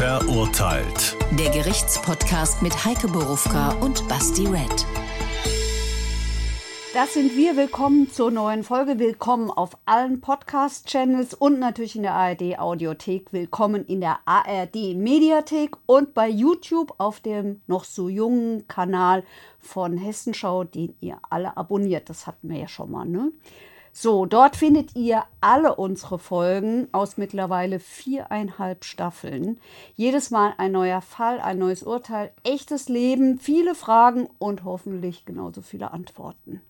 Verurteilt. Der Gerichtspodcast mit Heike Borufka und Basti Red. Das sind wir. Willkommen zur neuen Folge. Willkommen auf allen Podcast-Channels und natürlich in der ARD-Audiothek. Willkommen in der ARD-Mediathek und bei YouTube auf dem noch so jungen Kanal von Hessenschau, den ihr alle abonniert. Das hatten wir ja schon mal, ne? So, dort findet ihr alle unsere Folgen aus mittlerweile viereinhalb Staffeln. Jedes Mal ein neuer Fall, ein neues Urteil, echtes Leben, viele Fragen und hoffentlich genauso viele Antworten.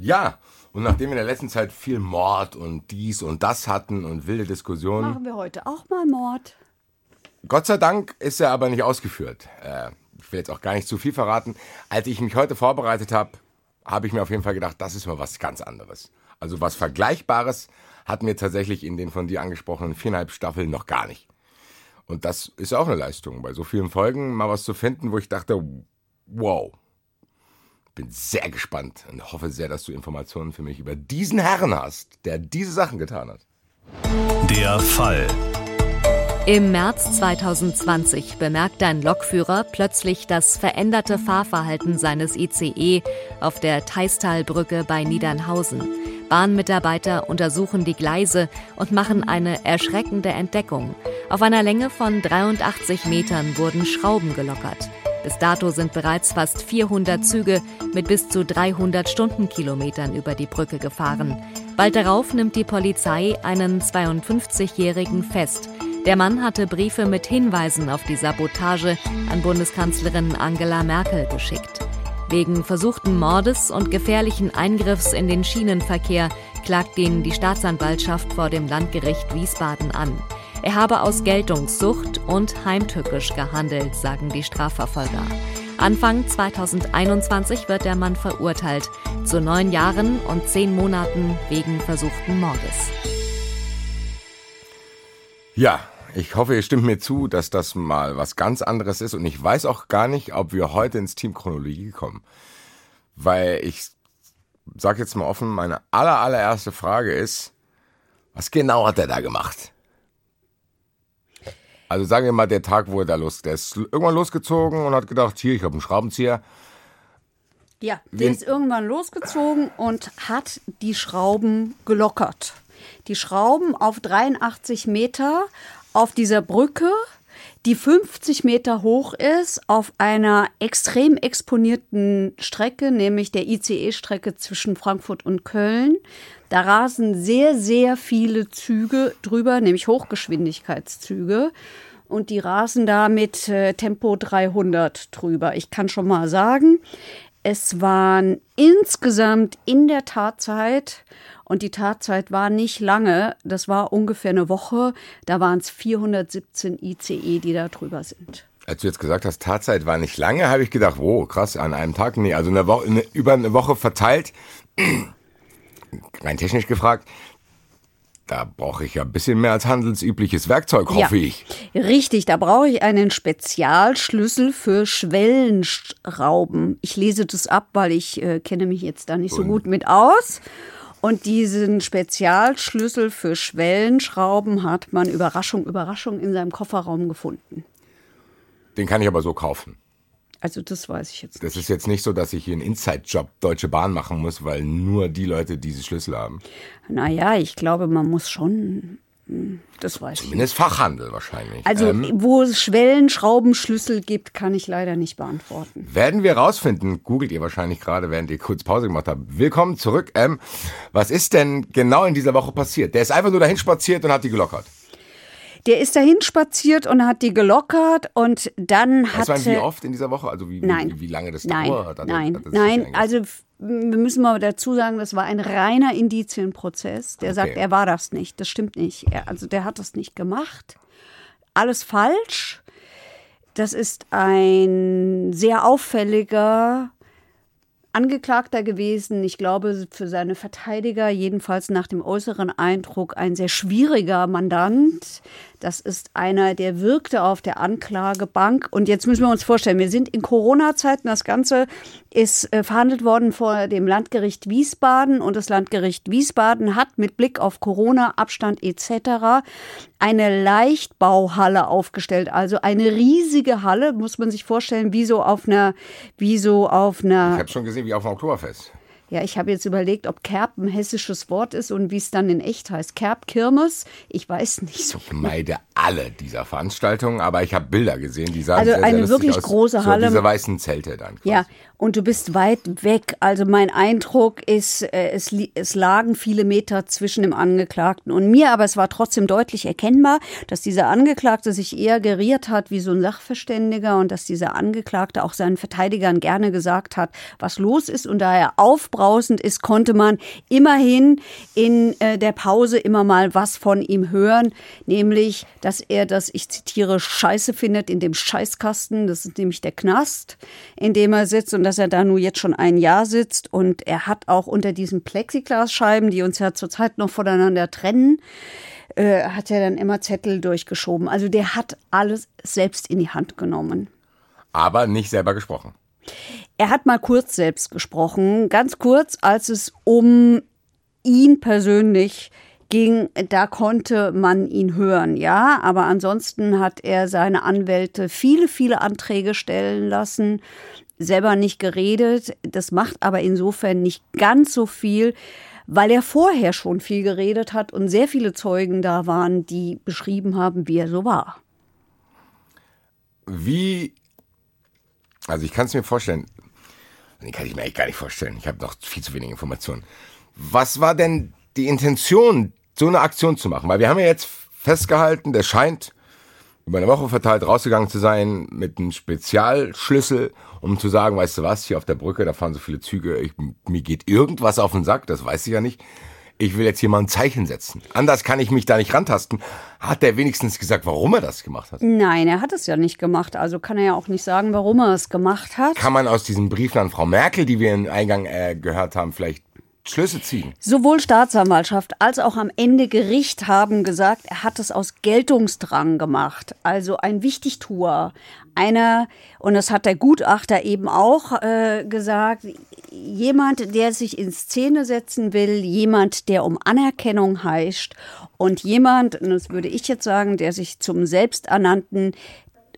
Ja, und nachdem wir in der letzten Zeit viel Mord und dies und das hatten und wilde Diskussionen. Machen wir heute auch mal Mord. Gott sei Dank ist er aber nicht ausgeführt. Äh, ich will jetzt auch gar nicht zu viel verraten. Als ich mich heute vorbereitet habe, habe ich mir auf jeden Fall gedacht, das ist mal was ganz anderes. Also was Vergleichbares hatten wir tatsächlich in den von dir angesprochenen viereinhalb Staffeln noch gar nicht. Und das ist auch eine Leistung, bei so vielen Folgen mal was zu finden, wo ich dachte, wow. Bin sehr gespannt und hoffe sehr, dass du Informationen für mich über diesen Herrn hast, der diese Sachen getan hat. Der Fall. Im März 2020 bemerkt ein Lokführer plötzlich das veränderte Fahrverhalten seines ICE auf der Teistalbrücke bei Niedernhausen. Bahnmitarbeiter untersuchen die Gleise und machen eine erschreckende Entdeckung. Auf einer Länge von 83 Metern wurden Schrauben gelockert. Bis dato sind bereits fast 400 Züge mit bis zu 300 Stundenkilometern über die Brücke gefahren. Bald darauf nimmt die Polizei einen 52-Jährigen fest. Der Mann hatte Briefe mit Hinweisen auf die Sabotage an Bundeskanzlerin Angela Merkel geschickt. Wegen versuchten Mordes und gefährlichen Eingriffs in den Schienenverkehr klagt ihn die Staatsanwaltschaft vor dem Landgericht Wiesbaden an. Er habe aus Geltungssucht und heimtückisch gehandelt, sagen die Strafverfolger. Anfang 2021 wird der Mann verurteilt zu neun Jahren und zehn Monaten wegen versuchten Mordes. Ja, ich hoffe, ihr stimmt mir zu, dass das mal was ganz anderes ist und ich weiß auch gar nicht, ob wir heute ins Team Chronologie kommen. Weil ich sag jetzt mal offen, meine aller, allererste Frage ist, was genau hat er da gemacht? Also sagen wir mal, der Tag, wo er da los, der ist irgendwann losgezogen und hat gedacht, hier, ich habe einen Schraubenzieher. Ja, der Wen- ist irgendwann losgezogen und hat die Schrauben gelockert. Die Schrauben auf 83 Meter auf dieser Brücke, die 50 Meter hoch ist, auf einer extrem exponierten Strecke, nämlich der ICE-Strecke zwischen Frankfurt und Köln. Da rasen sehr, sehr viele Züge drüber, nämlich Hochgeschwindigkeitszüge. Und die rasen da mit äh, Tempo 300 drüber. Ich kann schon mal sagen, es waren insgesamt in der Tatzeit, und die Tatzeit war nicht lange, das war ungefähr eine Woche, da waren es 417 ICE, die da drüber sind. Als du jetzt gesagt hast, Tatzeit war nicht lange, habe ich gedacht, wow, krass, an einem Tag. Nee, also eine Woche, eine, über eine Woche verteilt. Rein technisch gefragt, da brauche ich ja ein bisschen mehr als handelsübliches Werkzeug, hoffe Ja. ich. Richtig, da brauche ich einen Spezialschlüssel für Schwellenschrauben. Ich lese das ab, weil ich äh, kenne mich jetzt da nicht so gut mit aus. Und diesen Spezialschlüssel für Schwellenschrauben hat man Überraschung, Überraschung in seinem Kofferraum gefunden. Den kann ich aber so kaufen. Also das weiß ich jetzt nicht. Das ist jetzt nicht so, dass ich hier einen Inside-Job Deutsche Bahn machen muss, weil nur die Leute diese Schlüssel haben. Naja, ich glaube, man muss schon. Das weiß ich nicht. Zumindest Fachhandel wahrscheinlich. Also, Ähm, wo es Schwellenschraubenschlüssel gibt, kann ich leider nicht beantworten. werden wir rausfinden, googelt ihr wahrscheinlich gerade, während ihr kurz Pause gemacht habt. Willkommen zurück. Ähm, was ist denn genau in dieser Woche passiert? Der ist einfach nur dahin spaziert und hat die gelockert. Der ist dahin spaziert und hat die gelockert und dann Weiß hat. man, wie oft in dieser Woche? Also wie, Nein. wie, wie lange das Nein, dauert? Hat nein, hat sich nein. Also wir müssen mal dazu sagen, das war ein reiner Indizienprozess. Der sagt, Okay. er war das nicht. Das stimmt nicht. Er, also der hat das nicht gemacht. Alles falsch. Das ist ein sehr auffälliger Angeklagter gewesen. Ich glaube, für seine Verteidiger, jedenfalls nach dem äußeren Eindruck, ein sehr schwieriger Mandant. Das ist einer, der wirkte auf der Anklagebank. Und jetzt müssen wir uns vorstellen, wir sind in Corona-Zeiten. Das Ganze ist äh, verhandelt worden vor dem Landgericht Wiesbaden. Und das Landgericht Wiesbaden hat mit Blick auf Corona, Abstand etc. eine Leichtbauhalle aufgestellt. Also eine riesige Halle, muss man sich vorstellen, wie so auf einer, wie so auf einer. Ich habe schon gesehen, wie auf dem Oktoberfest. Ja, ich habe jetzt überlegt, ob Kerb ein hessisches Wort ist und wie es dann in echt heißt. Kerb, Kirmes? Ich weiß nicht so. Ich meide alle dieser Veranstaltungen, aber ich habe Bilder gesehen, die sahen Also sehr, eine sehr lustig wirklich aus. große so, Halle. Diese weißen Zelte dann. Quasi. Ja, und du bist weit weg. Also mein Eindruck ist, äh, es, es lagen viele Meter zwischen dem Angeklagten und mir, aber es war trotzdem deutlich erkennbar, dass dieser Angeklagte sich eher geriert hat wie so ein Sachverständiger und dass dieser Angeklagte auch seinen Verteidigern gerne gesagt hat, was los ist. Und da er aufbrausend ist, konnte man immerhin in äh, der Pause immer mal was von ihm hören, nämlich, dass er das, ich zitiere, Scheiße findet in dem Scheißkasten. Das ist nämlich der Knast, in dem er sitzt und dass er da nur jetzt schon ein Jahr sitzt. Und er hat auch unter diesen Plexiglasscheiben, die uns ja zurzeit noch voneinander trennen, äh, hat er dann immer Zettel durchgeschoben. Also der hat alles selbst in die Hand genommen. Aber nicht selber gesprochen. Er hat mal kurz selbst gesprochen, ganz kurz, als es um ihn persönlich ging, da konnte man ihn hören, ja, aber ansonsten hat er seine Anwälte viele, viele Anträge stellen lassen, selber nicht geredet. Das macht aber insofern nicht ganz so viel, weil er vorher schon viel geredet hat und sehr viele Zeugen da waren, die beschrieben haben, wie er so war. Wie, also ich kann es mir vorstellen, nee, kann ich mir eigentlich gar nicht vorstellen. Ich habe noch viel zu wenig Informationen. Was war denn die Intention, so eine Aktion zu machen? Weil wir haben ja jetzt festgehalten, der scheint über eine Woche verteilt rausgegangen zu sein mit einem Spezialschlüssel, um zu sagen, weißt du was, hier auf der Brücke, da fahren so viele Züge, ich, mir geht irgendwas auf den Sack, das weiß ich ja nicht. Ich will jetzt hier mal ein Zeichen setzen. Anders kann ich mich da nicht rantasten. Hat der wenigstens gesagt, warum er das gemacht hat? Nein, er hat es ja nicht gemacht, also kann er ja auch nicht sagen, warum er es gemacht hat. Kann man aus diesen Briefen an Frau Merkel, die wir im Eingang äh, gehört haben, vielleicht Schlüsse ziehen? Sowohl Staatsanwaltschaft als auch am Ende Gericht haben gesagt, er hat es aus Geltungsdrang gemacht. Also ein Wichtigtuer. Einer, und das hat der Gutachter eben auch äh, gesagt, jemand, der sich in Szene setzen will, jemand, der um Anerkennung heischt und jemand, und das würde ich jetzt sagen, der sich zum selbsternannten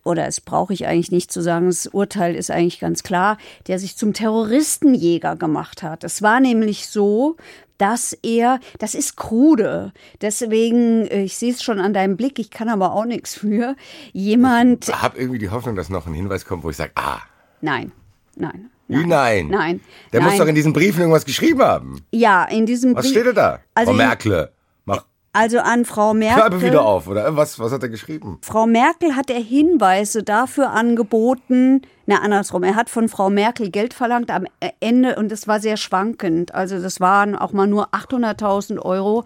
oder es brauche ich eigentlich nicht zu sagen, das Urteil ist eigentlich ganz klar, der sich zum Terroristenjäger gemacht hat. Es war nämlich so, dass er, das ist krude, deswegen, äh, ich sehe es schon an deinem Blick, ich kann aber auch nichts für, jemand, Ich habe irgendwie die Hoffnung, dass noch ein Hinweis kommt, wo ich sage, ah, nein, nein. wie nein? Nein. Der muss nein. doch in diesen Briefen irgendwas geschrieben haben. Ja, in diesem Was Brief- steht denn da? Also Frau Merkel, Also an Frau Merkel. Klappe wieder auf, oder? Was, was hat er geschrieben? Frau Merkel hat er Hinweise dafür angeboten, na andersrum, er hat von Frau Merkel Geld verlangt am Ende und es war sehr schwankend. Also das waren auch mal nur 800.000 Euro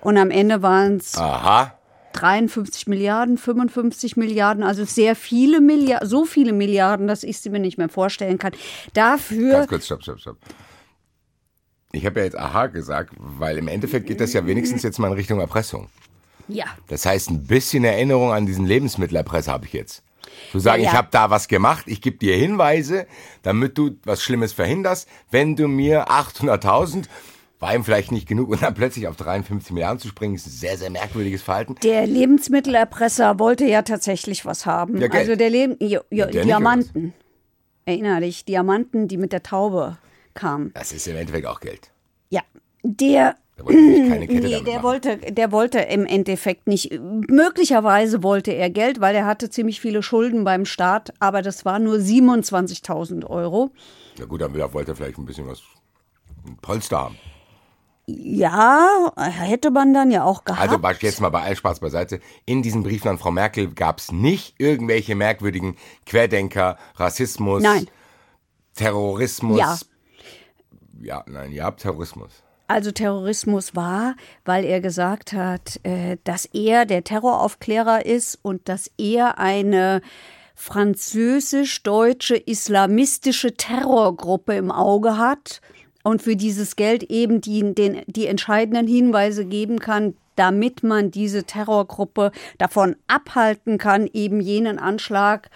und am Ende waren es Aha. 53 Milliarden, 55 Milliarden, also sehr viele Milliarden, so viele Milliarden, dass ich sie mir nicht mehr vorstellen kann. Dafür Ganz kurz, stopp, stopp, stopp. Ich habe ja jetzt aha gesagt, weil im Endeffekt geht das ja wenigstens jetzt mal in Richtung Erpressung. ja, Das heißt, ein bisschen Erinnerung an diesen Lebensmittelerpresser habe ich jetzt. Zu sagen, Ja, ja. ich habe da was gemacht, ich gebe dir Hinweise, damit du was Schlimmes verhinderst. Wenn du mir 800.000, war ihm vielleicht nicht genug, und dann plötzlich auf 53 Milliarden zu springen, ist ein sehr, sehr merkwürdiges Verhalten. Der Lebensmittelerpresser wollte ja tatsächlich was haben. Ja, also der Leben, ja, nicht, Diamanten. Erinner dich, Diamanten, die mit der Taube kamen. Das ist im Endeffekt auch Geld. Ja, der Nee, der machen. wollte, der wollte im Endeffekt nicht. Möglicherweise wollte er Geld, weil er hatte ziemlich viele Schulden beim Staat, aber das war nur 27.000 Euro. Na gut, dann wollte er vielleicht ein bisschen was, ein Polster haben. Ja, hätte man dann ja auch gehabt. Also jetzt mal bei all Spaß beiseite. In diesen Briefen an Frau Merkel gab es nicht irgendwelche merkwürdigen Querdenker, Rassismus, Nein. Terrorismus. Ja. Ja, nein, ja, Terrorismus. Also Terrorismus war, weil er gesagt hat, äh, dass er der Terroraufklärer ist und dass er eine französisch-deutsche islamistische Terrorgruppe im Auge hat und für dieses Geld eben die, den, die entscheidenden Hinweise geben kann, damit man diese Terrorgruppe davon abhalten kann, eben jenen Anschlag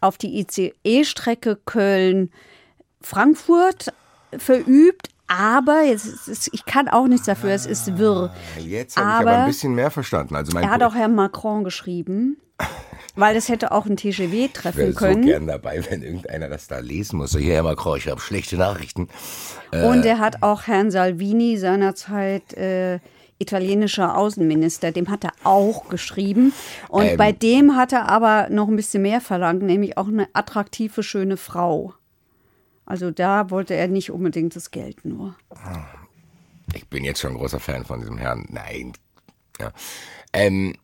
auf die ICE-Strecke Köln-Frankfurt verübt. Aber jetzt ist, ich kann auch nichts dafür, es ist wirr. Ah, jetzt habe ich aber ein bisschen mehr verstanden. Also er hat auch Herrn Macron geschrieben. Weil das hätte auch ein TGW treffen ich wäre können. so gern dabei, wenn irgendeiner das da lesen muss. So, hier, Herr Macron, ich habe schlechte Nachrichten. Und er hat auch Herrn Salvini seinerzeit äh, italienischer Außenminister, dem hat er auch geschrieben. Und Ähm. bei dem hat er aber noch ein bisschen mehr verlangt, nämlich auch eine attraktive, schöne Frau. Also da wollte er nicht unbedingt das Geld nur. Ich bin jetzt schon ein großer Fan von diesem Herrn. Nein. Ja. Ähm,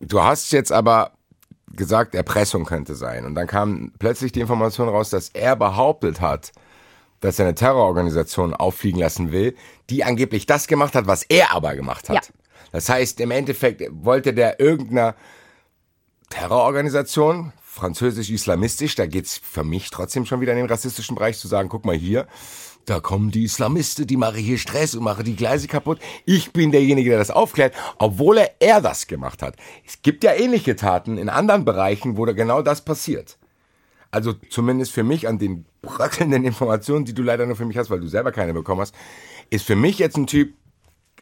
du hast jetzt aber gesagt, Erpressung könnte sein. Und dann kam plötzlich die Information raus, dass er behauptet hat, dass er eine Terrororganisation auffliegen lassen will, die angeblich das gemacht hat, was er aber gemacht hat. Ja. Das heißt, im Endeffekt wollte der irgendeiner Terrororganisation, französisch-islamistisch, da geht's für mich trotzdem schon wieder in den rassistischen Bereich zu sagen, guck mal hier, da kommen die Islamisten, die machen hier Stress und machen die Gleise kaputt. Ich bin derjenige, der das aufklärt, obwohl er, er das gemacht hat. Es gibt ja ähnliche Taten in anderen Bereichen, wo da genau das passiert. Also zumindest für mich an den bröckelnden Informationen, die du leider nur für mich hast, weil du selber keine bekommen hast, ist für mich jetzt ein Typ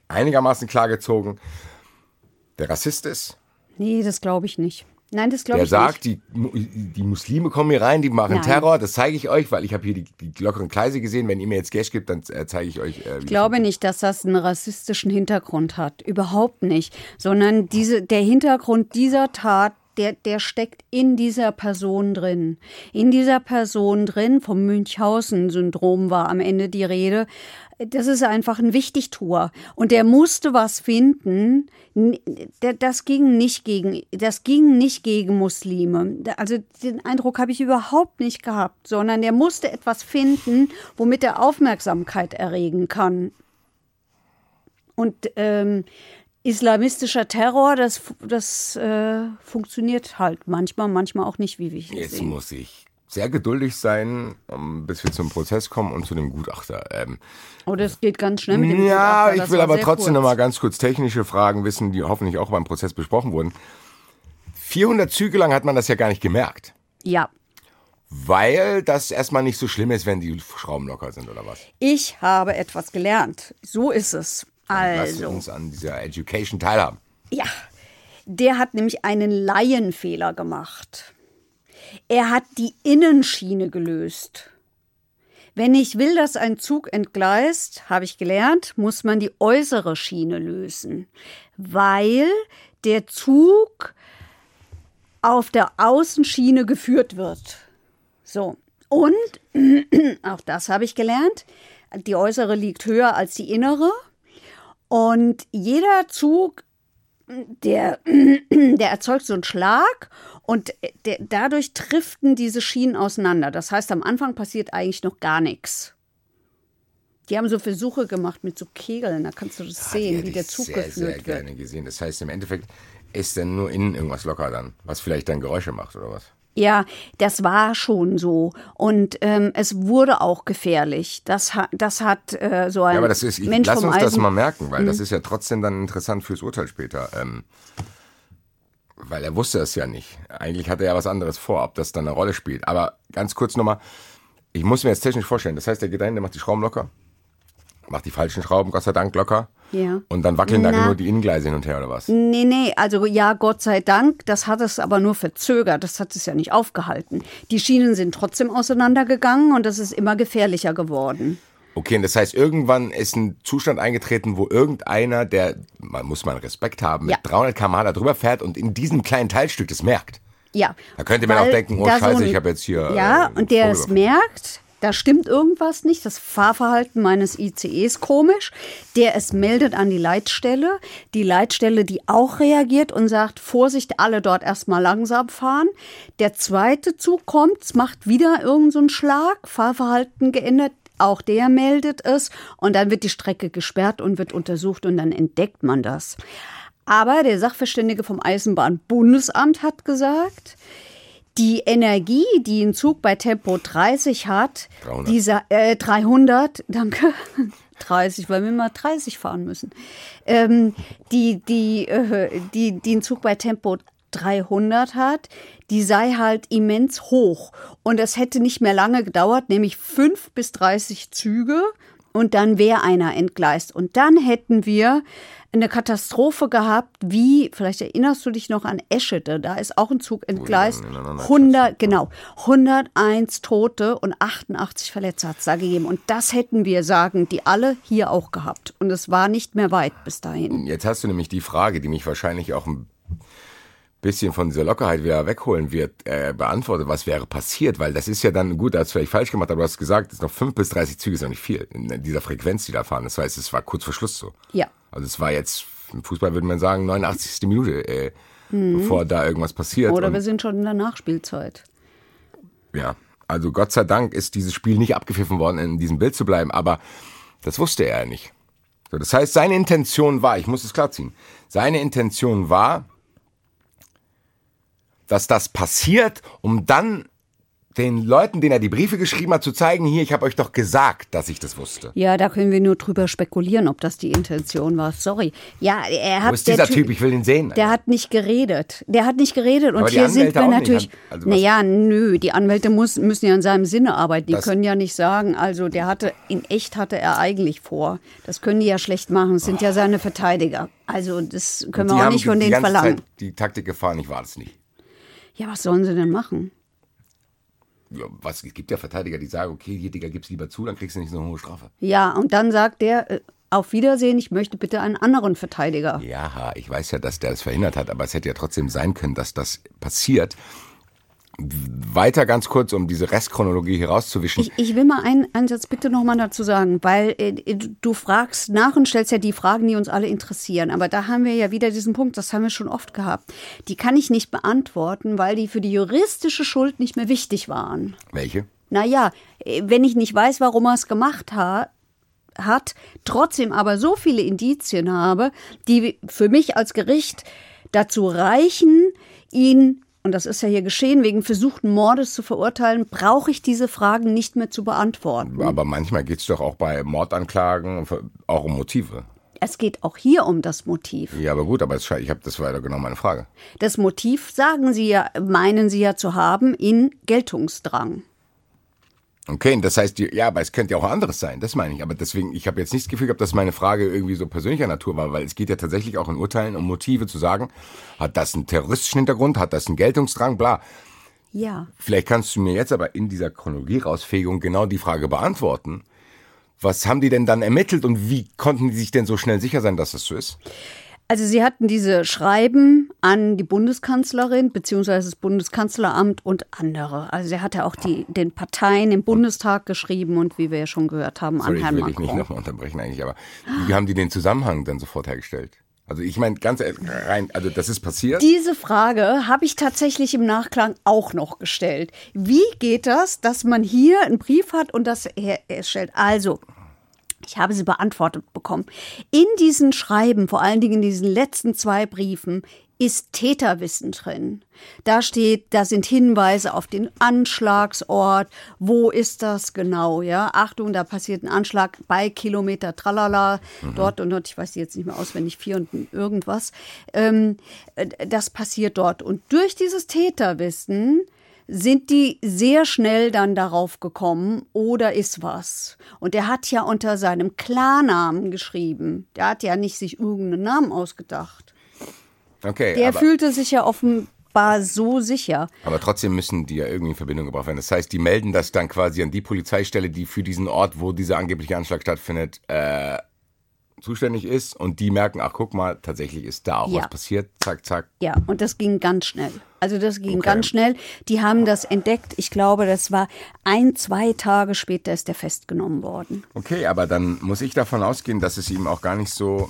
einigermaßen klargezogen, der Rassist ist, Nee, das glaube ich nicht. Nein, das glaube ich sagt, nicht. die, Mu- die Muslime kommen hier rein, die machen Nein. Terror, das zeige ich euch, weil ich habe hier die, die lockeren Kreise gesehen. Wenn ihr mir jetzt Cash gibt, dann äh, zeige ich euch. Äh, Ich glaube nicht, dass das einen rassistischen Hintergrund hat. Überhaupt nicht. Sondern diese, der Hintergrund dieser Tat, der, der steckt in dieser Person drin. In dieser Person drin, vom Münchhausen-Syndrom war am Ende die Rede. Das ist einfach ein Wichtigtuer. Und der musste was finden. Das ging nicht gegen, das ging nicht gegen Muslime. Also den Eindruck habe ich überhaupt nicht gehabt, sondern der musste etwas finden, womit er Aufmerksamkeit erregen kann. Und ähm, islamistischer Terror, das, das äh, funktioniert halt manchmal, manchmal auch nicht, wie wir hier Jetzt sehen. muss ich sehr geduldig sein, um, bis wir zum Prozess kommen und zu dem Gutachter. Ähm, Oh, das geht ganz schnell mit dem ja, Gutachter, ich das will aber trotzdem kurz. noch mal ganz kurz technische Fragen wissen, die hoffentlich auch beim Prozess besprochen wurden. 400 Züge lang hat man das ja gar nicht gemerkt. Ja, Weil das erstmal nicht so schlimm ist, wenn die Schrauben locker sind oder was. ich habe etwas gelernt. So ist es. Lass Also, uns an dieser Education teilhaben. ja, der hat nämlich einen Laienfehler gemacht. Er hat die Innenschiene gelöst. Wenn ich will, dass ein Zug entgleist, habe ich gelernt, muss man die äußere Schiene lösen, weil der Zug auf der Außenschiene geführt wird. So. Und auch das habe ich gelernt. Die äußere liegt höher als die innere. Und jeder Zug, der, der erzeugt so einen Schlag und der, dadurch driften diese Schienen auseinander. Das heißt, am Anfang passiert eigentlich noch gar nichts. Die haben so Versuche gemacht mit so Kegeln, da kannst du das Die sehen, wie der Zug sehr, sehr geführt wird. gerne gesehen. Das heißt, im Endeffekt ist dann nur innen irgendwas locker dann, was vielleicht dann Geräusche macht oder was? Ja, das war schon so. Und ähm, es wurde auch gefährlich. Das, ha das hat äh, so ein Ja, aber das ist, ich, Mensch lass uns das Eisen. Mhm. mal merken, weil das ist ja trotzdem dann interessant fürs Urteil später. Ähm, weil er wusste es ja nicht. Eigentlich hatte er ja was anderes vor, ob das dann eine Rolle spielt. Aber ganz kurz nochmal, ich muss mir jetzt technisch vorstellen. Das heißt, der geht dahin, der macht die Schrauben locker, macht die falschen Schrauben, Gott sei Dank, locker. Ja. Und dann wackeln da Na. nur die Innengleise hin und her oder was? Nee, nee, also ja, Gott sei Dank, das hat es aber nur verzögert, das hat es ja nicht aufgehalten. Die Schienen sind trotzdem auseinandergegangen und das ist immer gefährlicher geworden. Okay, und das heißt, irgendwann ist ein Zustand eingetreten, wo irgendeiner, der, man muss man Respekt haben, mit Ja. 300 km/h da drüber fährt und in diesem kleinen Teilstück das merkt. Ja. Da könnte man auch denken, oh Scheiße, ein- ich habe jetzt hier. Ja, äh, und der es merkt, da stimmt irgendwas nicht, das Fahrverhalten meines ICEs komisch, der es meldet an die Leitstelle, die Leitstelle, die auch reagiert und sagt, Vorsicht, alle dort erstmal langsam fahren. Der zweite Zug kommt, macht wieder irgendeinen so Schlag, Fahrverhalten geändert, auch der meldet es und dann wird die Strecke gesperrt und wird untersucht und dann entdeckt man das. Aber der Sachverständige vom Eisenbahnbundesamt hat gesagt, die Energie, die ein Zug bei Tempo 30 hat, 300. dieser äh, 300, danke, 30, weil wir mal 30 fahren müssen, ähm, die, die, äh, die, die ein Zug bei Tempo 300 hat, die sei halt immens hoch. Und es hätte nicht mehr lange gedauert, nämlich 5 bis 30 Züge und dann wäre einer entgleist. Und dann hätten wir eine Katastrophe gehabt, wie, vielleicht erinnerst du dich noch an Eschede, da ist auch ein Zug entgleist. ineinander 100, genau, 101 Tote und 88 Verletzte hat es da gegeben. Und das hätten wir, sagen die alle, hier auch gehabt. Und es war nicht mehr weit bis dahin. Jetzt hast du nämlich die Frage, die mich wahrscheinlich auch ein bisschen von dieser Lockerheit wieder wegholen wird, äh, beantwortet. Was wäre passiert? Weil das ist ja dann, gut, du vielleicht falsch gemacht, aber du hast gesagt, es ist noch 5 bis 30 Züge, ist noch nicht viel in dieser Frequenz, die da fahren. Das heißt, es war kurz vor Schluss so. Ja. Also es war jetzt, im Fußball würde man sagen, 89. Minute, äh, bevor da irgendwas passiert. Oder Und- wir sind schon in der Nachspielzeit. Ja, also Gott sei Dank ist dieses Spiel nicht abgepfiffen worden, in diesem Bild zu bleiben, aber das wusste er ja nicht. So, das heißt, seine Intention war, ich muss es klarziehen, seine Intention war, dass das passiert, um dann den Leuten, denen er die Briefe geschrieben hat, zu zeigen, hier, ich habe euch doch gesagt, dass ich das wusste. Ja, da können wir nur drüber spekulieren, ob das die Intention war. Sorry. Ja, er hat. Wo ist dieser Typ? Ich will ihn sehen. Der hat nicht geredet. Der hat nicht geredet. Und Aber hier sind wir nicht. natürlich. Also naja, nö, die Anwälte muss, müssen ja in seinem Sinne arbeiten. Die Das- können ja nicht sagen, also der hatte, in echt hatte er eigentlich vor. Das können die ja schlecht machen. Das sind ja seine Verteidiger. Also das können wir auch nicht von denen verlangen. Zeit die Taktik gefahren, ich war das nicht. Ja, was sollen sie denn machen? Ja, was, es gibt ja Verteidiger, die sagen, okay, hier, Digga, gib's lieber zu, dann kriegst du nicht so eine hohe Strafe. Ja, und dann sagt der, äh, auf Wiedersehen, ich möchte bitte einen anderen Verteidiger. Ja, ich weiß ja, dass der das verhindert hat, aber es hätte ja trotzdem sein können, dass das passiert. Weiter ganz kurz, um diese Restchronologie hier rauszuwischen. Ich, ich will mal einen, einen Satz bitte nochmal dazu sagen, weil äh, du- du fragst nach und stellst ja die Fragen, die uns alle interessieren. Aber da haben wir ja wieder diesen Punkt, das haben wir schon oft gehabt. Die kann ich nicht beantworten, weil die für die juristische Schuld nicht mehr wichtig waren. Welche? Naja, äh, wenn ich nicht weiß, warum er es gemacht hat, hat, trotzdem aber so viele Indizien habe, die für mich als Gericht dazu reichen, ihn, und das ist ja hier geschehen, wegen versuchten Mordes zu verurteilen, brauche ich diese Fragen nicht mehr zu beantworten. Aber manchmal geht's doch auch bei Mordanklagen auch um Motive. Es geht auch hier um das Motiv. Ja, aber gut, aber es, ich habe das war ja genau meine Frage. Das Motiv, sagen Sie ja, meinen Sie ja zu haben, in Geltungsdrang. Okay, das heißt, ja, aber es könnte ja auch anderes sein, das meine ich. Aber deswegen, ich habe jetzt nicht das Gefühl gehabt, dass meine Frage irgendwie so persönlicher Natur war, weil es geht ja tatsächlich auch in Urteilen um Motive zu sagen, hat das einen terroristischen Hintergrund, hat das einen Geltungsdrang, bla. Ja. Vielleicht kannst du mir jetzt aber in dieser Chronologie-Rausfähigung genau die Frage beantworten. Was haben die denn dann ermittelt und wie konnten die sich denn so schnell sicher sein, dass das so ist? Also sie hatten diese Schreiben an die Bundeskanzlerin beziehungsweise das Bundeskanzleramt und andere. Also sie hatte auch die, den Parteien im Bundestag geschrieben und wie wir ja schon gehört haben, Sorry, an ich Herrn will dich nicht Macron. nochmal unterbrechen eigentlich, aber wie haben die den Zusammenhang dann sofort hergestellt? Also ich meine, ganz ehrlich, rein, also das ist passiert. Diese Frage habe ich tatsächlich im Nachklang auch noch gestellt. Wie geht das, dass man hier einen Brief hat und das her- herstellt? Also, ich habe sie beantwortet bekommen. In diesen Schreiben, vor allen Dingen in diesen letzten zwei Briefen, ist Täterwissen drin. Da steht, da sind Hinweise auf den Anschlagsort. Wo ist das genau? Ja, Achtung, da passiert ein Anschlag bei Kilometer Tralala, dort und dort. Ich weiß jetzt nicht mehr auswendig, vier und irgendwas. Ähm, äh, das passiert dort. Und durch dieses Täterwissen sind die sehr schnell dann darauf gekommen, oder ist was. Und der hat ja unter seinem Klarnamen geschrieben. Der hat ja nicht sich irgendeinen Namen ausgedacht. Okay, Der fühlte sich ja offenbar so sicher. aber trotzdem müssen die ja irgendwie in Verbindung gebracht werden. Das heißt, die melden das dann quasi an die Polizeistelle, die für diesen Ort, wo dieser angebliche Anschlag stattfindet, äh, zuständig ist und die merken, ach guck mal, tatsächlich ist da auch Ja. was passiert. Zack, zack. Ja, und das ging ganz schnell. Also das ging Okay. ganz schnell. Die haben das entdeckt. Ich glaube, das war ein, zwei Tage später ist der festgenommen worden. Okay, aber dann muss ich davon ausgehen, dass es ihm auch gar nicht so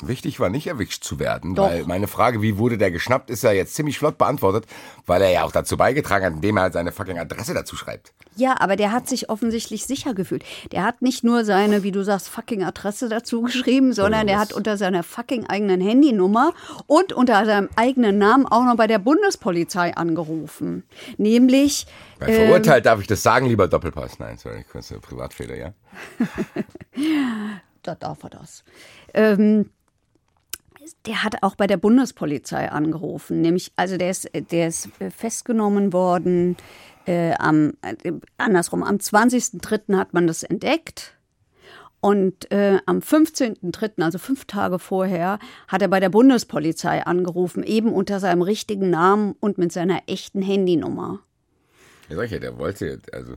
Wichtig war nicht erwischt zu werden, Doch. weil meine Frage, wie wurde der geschnappt, ist ja jetzt ziemlich flott beantwortet, weil er ja auch dazu beigetragen hat, indem er halt seine fucking Adresse dazu schreibt. Ja, aber der hat sich offensichtlich sicher gefühlt. Der hat nicht nur seine, wie du sagst, fucking Adresse dazu geschrieben, sondern der hat unter seiner fucking eigenen Handynummer und unter seinem eigenen Namen auch noch bei der Bundespolizei angerufen. Nämlich, Bei verurteilt darf ich das sagen, lieber Doppelpass. Nein, sorry, kurze Privatfehler, ja. da darf er das. Ähm, der hat auch bei der Bundespolizei angerufen. Nämlich, also der ist, der ist festgenommen worden äh, am, äh, andersrum, am 20.03. hat man das entdeckt. Und äh, am 15.03., also fünf Tage vorher, hat er bei der Bundespolizei angerufen, eben unter seinem richtigen Namen und mit seiner echten Handynummer. Ja, sag der wollte, also,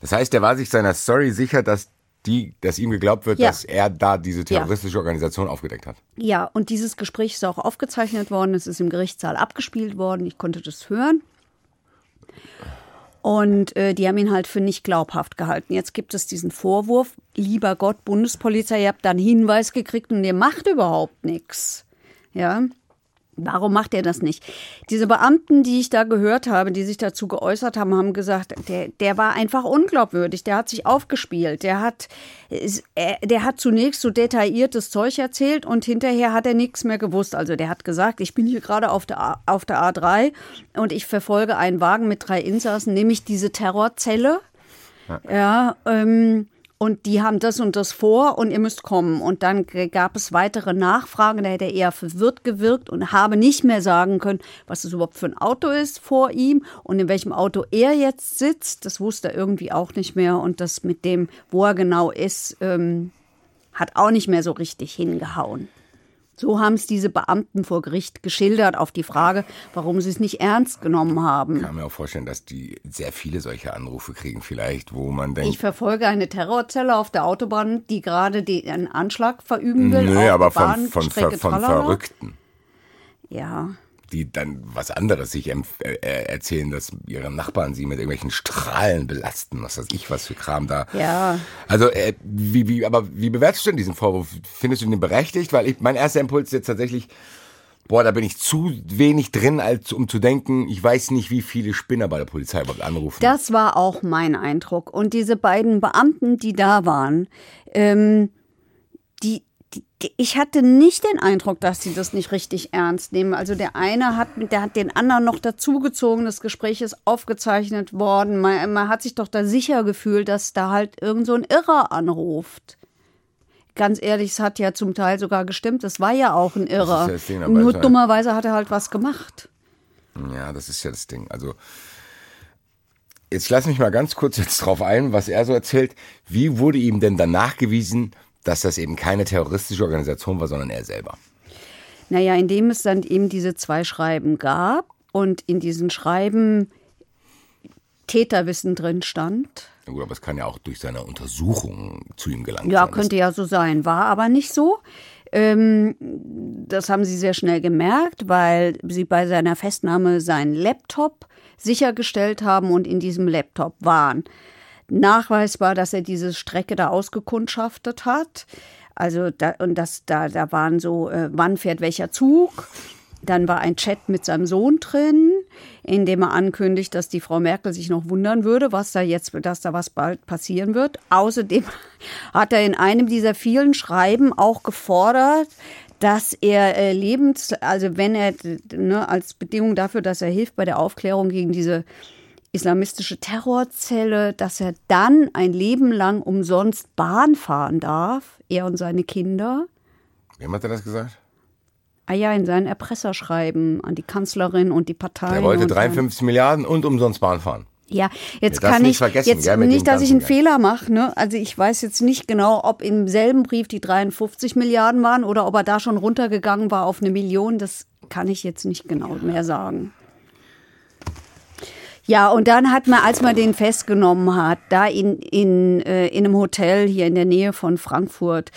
das heißt, der war sich seiner Story sicher, dass die, dass ihm geglaubt wird, Ja. dass er da diese terroristische Organisation aufgedeckt hat. Ja, und dieses Gespräch ist auch aufgezeichnet worden. Es ist im Gerichtssaal abgespielt worden. Ich konnte das hören. Und äh, die haben ihn halt für nicht glaubhaft gehalten. Jetzt gibt es diesen Vorwurf, lieber Gott, Bundespolizei, ihr habt da einen Hinweis gekriegt und ihr macht überhaupt nichts. Ja. Warum macht er das nicht? Diese Beamten, die ich da gehört habe, die sich dazu geäußert haben, haben gesagt, der, der war einfach unglaubwürdig. Der hat sich aufgespielt. Der hat, er- der hat zunächst so detailliertes Zeug erzählt und hinterher hat er nichts mehr gewusst. Also der hat gesagt, ich bin hier gerade auf der, A, auf der A3 und ich verfolge einen Wagen mit drei Insassen, nämlich diese Terrorzelle. Ja, ähm, und die haben das und das vor und ihr müsst kommen. Und dann gab es weitere Nachfragen, da hätte er eher verwirrt gewirkt und habe nicht mehr sagen können, was das überhaupt für ein Auto ist vor ihm und in welchem Auto er jetzt sitzt. Das wusste er irgendwie auch nicht mehr. Und das mit dem, wo er genau ist, ähm, hat auch nicht mehr so richtig hingehauen. So haben es diese Beamten vor Gericht geschildert auf die Frage, warum sie es nicht ernst genommen haben. Ich kann mir auch vorstellen, dass die sehr viele solche Anrufe kriegen, vielleicht, wo man denkt, Ich verfolge eine Terrorzelle auf der Autobahn, die gerade einen Anschlag verüben will. nö, aber von, von, von, von. Verrückten, Ja. Die dann was anderes sich äh, äh, erzählen, dass ihre Nachbarn sie mit irgendwelchen Strahlen belasten, was weiß ich, was für Kram da. Ja. Also, äh, wie, wie, aber wie bewertest du denn diesen Vorwurf? Findest du den berechtigt? Weil ich, mein erster Impuls ist jetzt tatsächlich, boah, da bin ich zu wenig drin, als um zu denken, ich weiß nicht, wie viele Spinner bei der Polizei überhaupt anrufen. Das war auch mein Eindruck. Und diese beiden Beamten, die da waren, ähm, die, ich hatte nicht den Eindruck, dass sie das nicht richtig ernst nehmen. Also der eine hat, der hat den anderen noch dazugezogen. Das Gespräch ist aufgezeichnet worden. Man, man hat sich doch da sicher gefühlt, dass da halt irgend so ein Irrer anruft. Ganz ehrlich, es hat ja zum Teil sogar gestimmt. Das war ja auch ein Irrer. ja Nur es dummerweise hat er halt was gemacht. Ja, das ist ja das Ding. Also, jetzt lass mich mal ganz kurz jetzt drauf ein, was er so erzählt. Wie wurde ihm denn dann nachgewiesen, dass das eben keine terroristische Organisation war, sondern er selber? Naja, indem es dann eben diese zwei Schreiben gab und in diesen Schreiben Täterwissen drin stand. Na gut, aber es kann ja auch durch seine Untersuchung zu ihm gelangt Ja, sein. könnte ja so sein, war aber nicht so. Ähm, das haben sie sehr schnell gemerkt, weil sie bei seiner Festnahme seinen Laptop sichergestellt haben und in diesem Laptop waren nachweisbar, dass er diese Strecke da ausgekundschaftet hat. Also da, und das da da waren so, äh, wann fährt welcher Zug. Dann war ein Chat mit seinem Sohn drin, in dem er ankündigt, dass die Frau Merkel sich noch wundern würde, was da jetzt, dass da was bald passieren wird. Außerdem hat er in einem dieser vielen Schreiben auch gefordert, dass er äh, lebens, also wenn er ne, als Bedingung dafür, dass er hilft bei der Aufklärung gegen diese islamistische Terrorzelle, dass er dann ein Leben lang umsonst Bahn fahren darf, er und seine Kinder. Wem hat er das gesagt? Ah ja, in seinen Erpresserschreiben an die Kanzlerin und die Parteien. Er wollte und 53 Milliarden und umsonst Bahn fahren. Ja, jetzt Ja, kann nicht ich vergessen, jetzt mit nicht, dass ich einen ganzen Fehler mache. Ne? Also ich weiß jetzt nicht genau, ob im selben Brief die 53 Milliarden waren oder ob er da schon runtergegangen war auf eine Million. Das kann ich jetzt nicht genau mehr sagen. Ja, und dann hat man, als man den festgenommen hat, da in, in, äh, in einem Hotel hier in der Nähe von Frankfurt,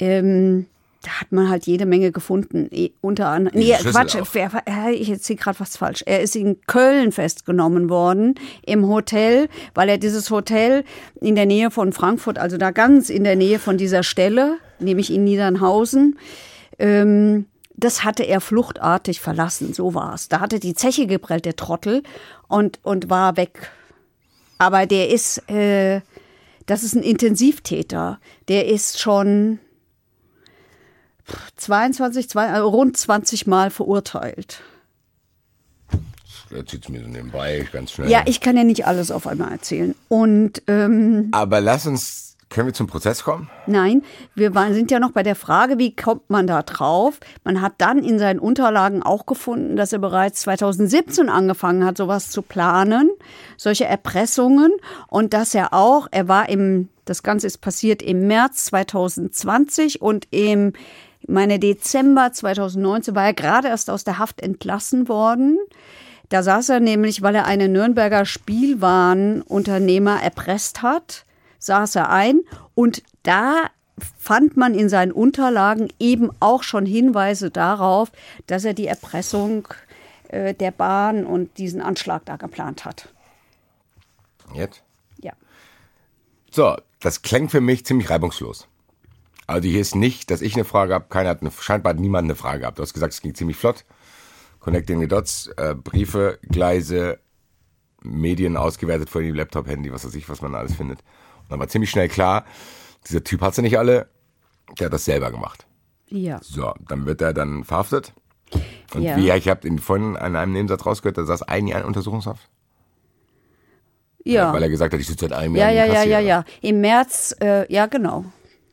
ähm, da hat man halt jede Menge gefunden. Unter anderem. Nee, Schlüssel Quatsch, wer- ich erzähle gerade was falsch. Er ist in Köln festgenommen worden, im Hotel, weil er dieses Hotel in der Nähe von Frankfurt, also da ganz in der Nähe von dieser Stelle, nämlich in Niedernhausen, Ähm, das hatte er fluchtartig verlassen, so war es. Da hatte die Zeche geprellt, der Trottel, und, und war weg. Aber der ist, äh, das ist ein Intensivtäter. Der ist schon 22, zwei, äh, rund 20 Mal verurteilt. Erzähl's mir so nebenbei ganz schnell. Ja, ich kann ja nicht alles auf einmal erzählen. Und ähm, Aber lass uns, können wir zum Prozess kommen? Nein, wir sind ja noch bei der Frage, wie kommt man da drauf? Man hat dann in seinen Unterlagen auch gefunden, dass er bereits 2017 angefangen hat, sowas zu planen, solche Erpressungen und dass er auch, er war im, das Ganze ist passiert im März 2020 und im, meine Dezember 2019 war er gerade erst aus der Haft entlassen worden. Da saß er nämlich, weil er einen Nürnberger Spielwarenunternehmer erpresst hat, saß er ein und da fand man in seinen Unterlagen eben auch schon Hinweise darauf, dass er die Erpressung äh, der Bahn und diesen Anschlag da geplant hat. Jetzt? Ja. So, das klingt für mich ziemlich reibungslos. Also hier ist nicht, dass ich eine Frage habe, keiner hat eine, scheinbar hat niemand eine Frage gehabt. Du hast gesagt, es ging ziemlich flott. Connecting the Dots, äh, Briefe, Gleise, Medien ausgewertet von dem Laptop, Handy, was weiß ich, was man alles findet. Dann war ziemlich schnell klar, dieser Typ hat sie nicht alle, der hat das selber gemacht. Ja. So, dann wird er dann verhaftet. Und Ja. wie, ich habe in vorhin an einem Nebensatz rausgehört, da saß ein Jahr in Untersuchungshaft. Ja. Weil er gesagt hat, ich sitze seit einem Ja, Jahr ja, ja, im ja, Kassier. ja. Im März, äh, ja, genau.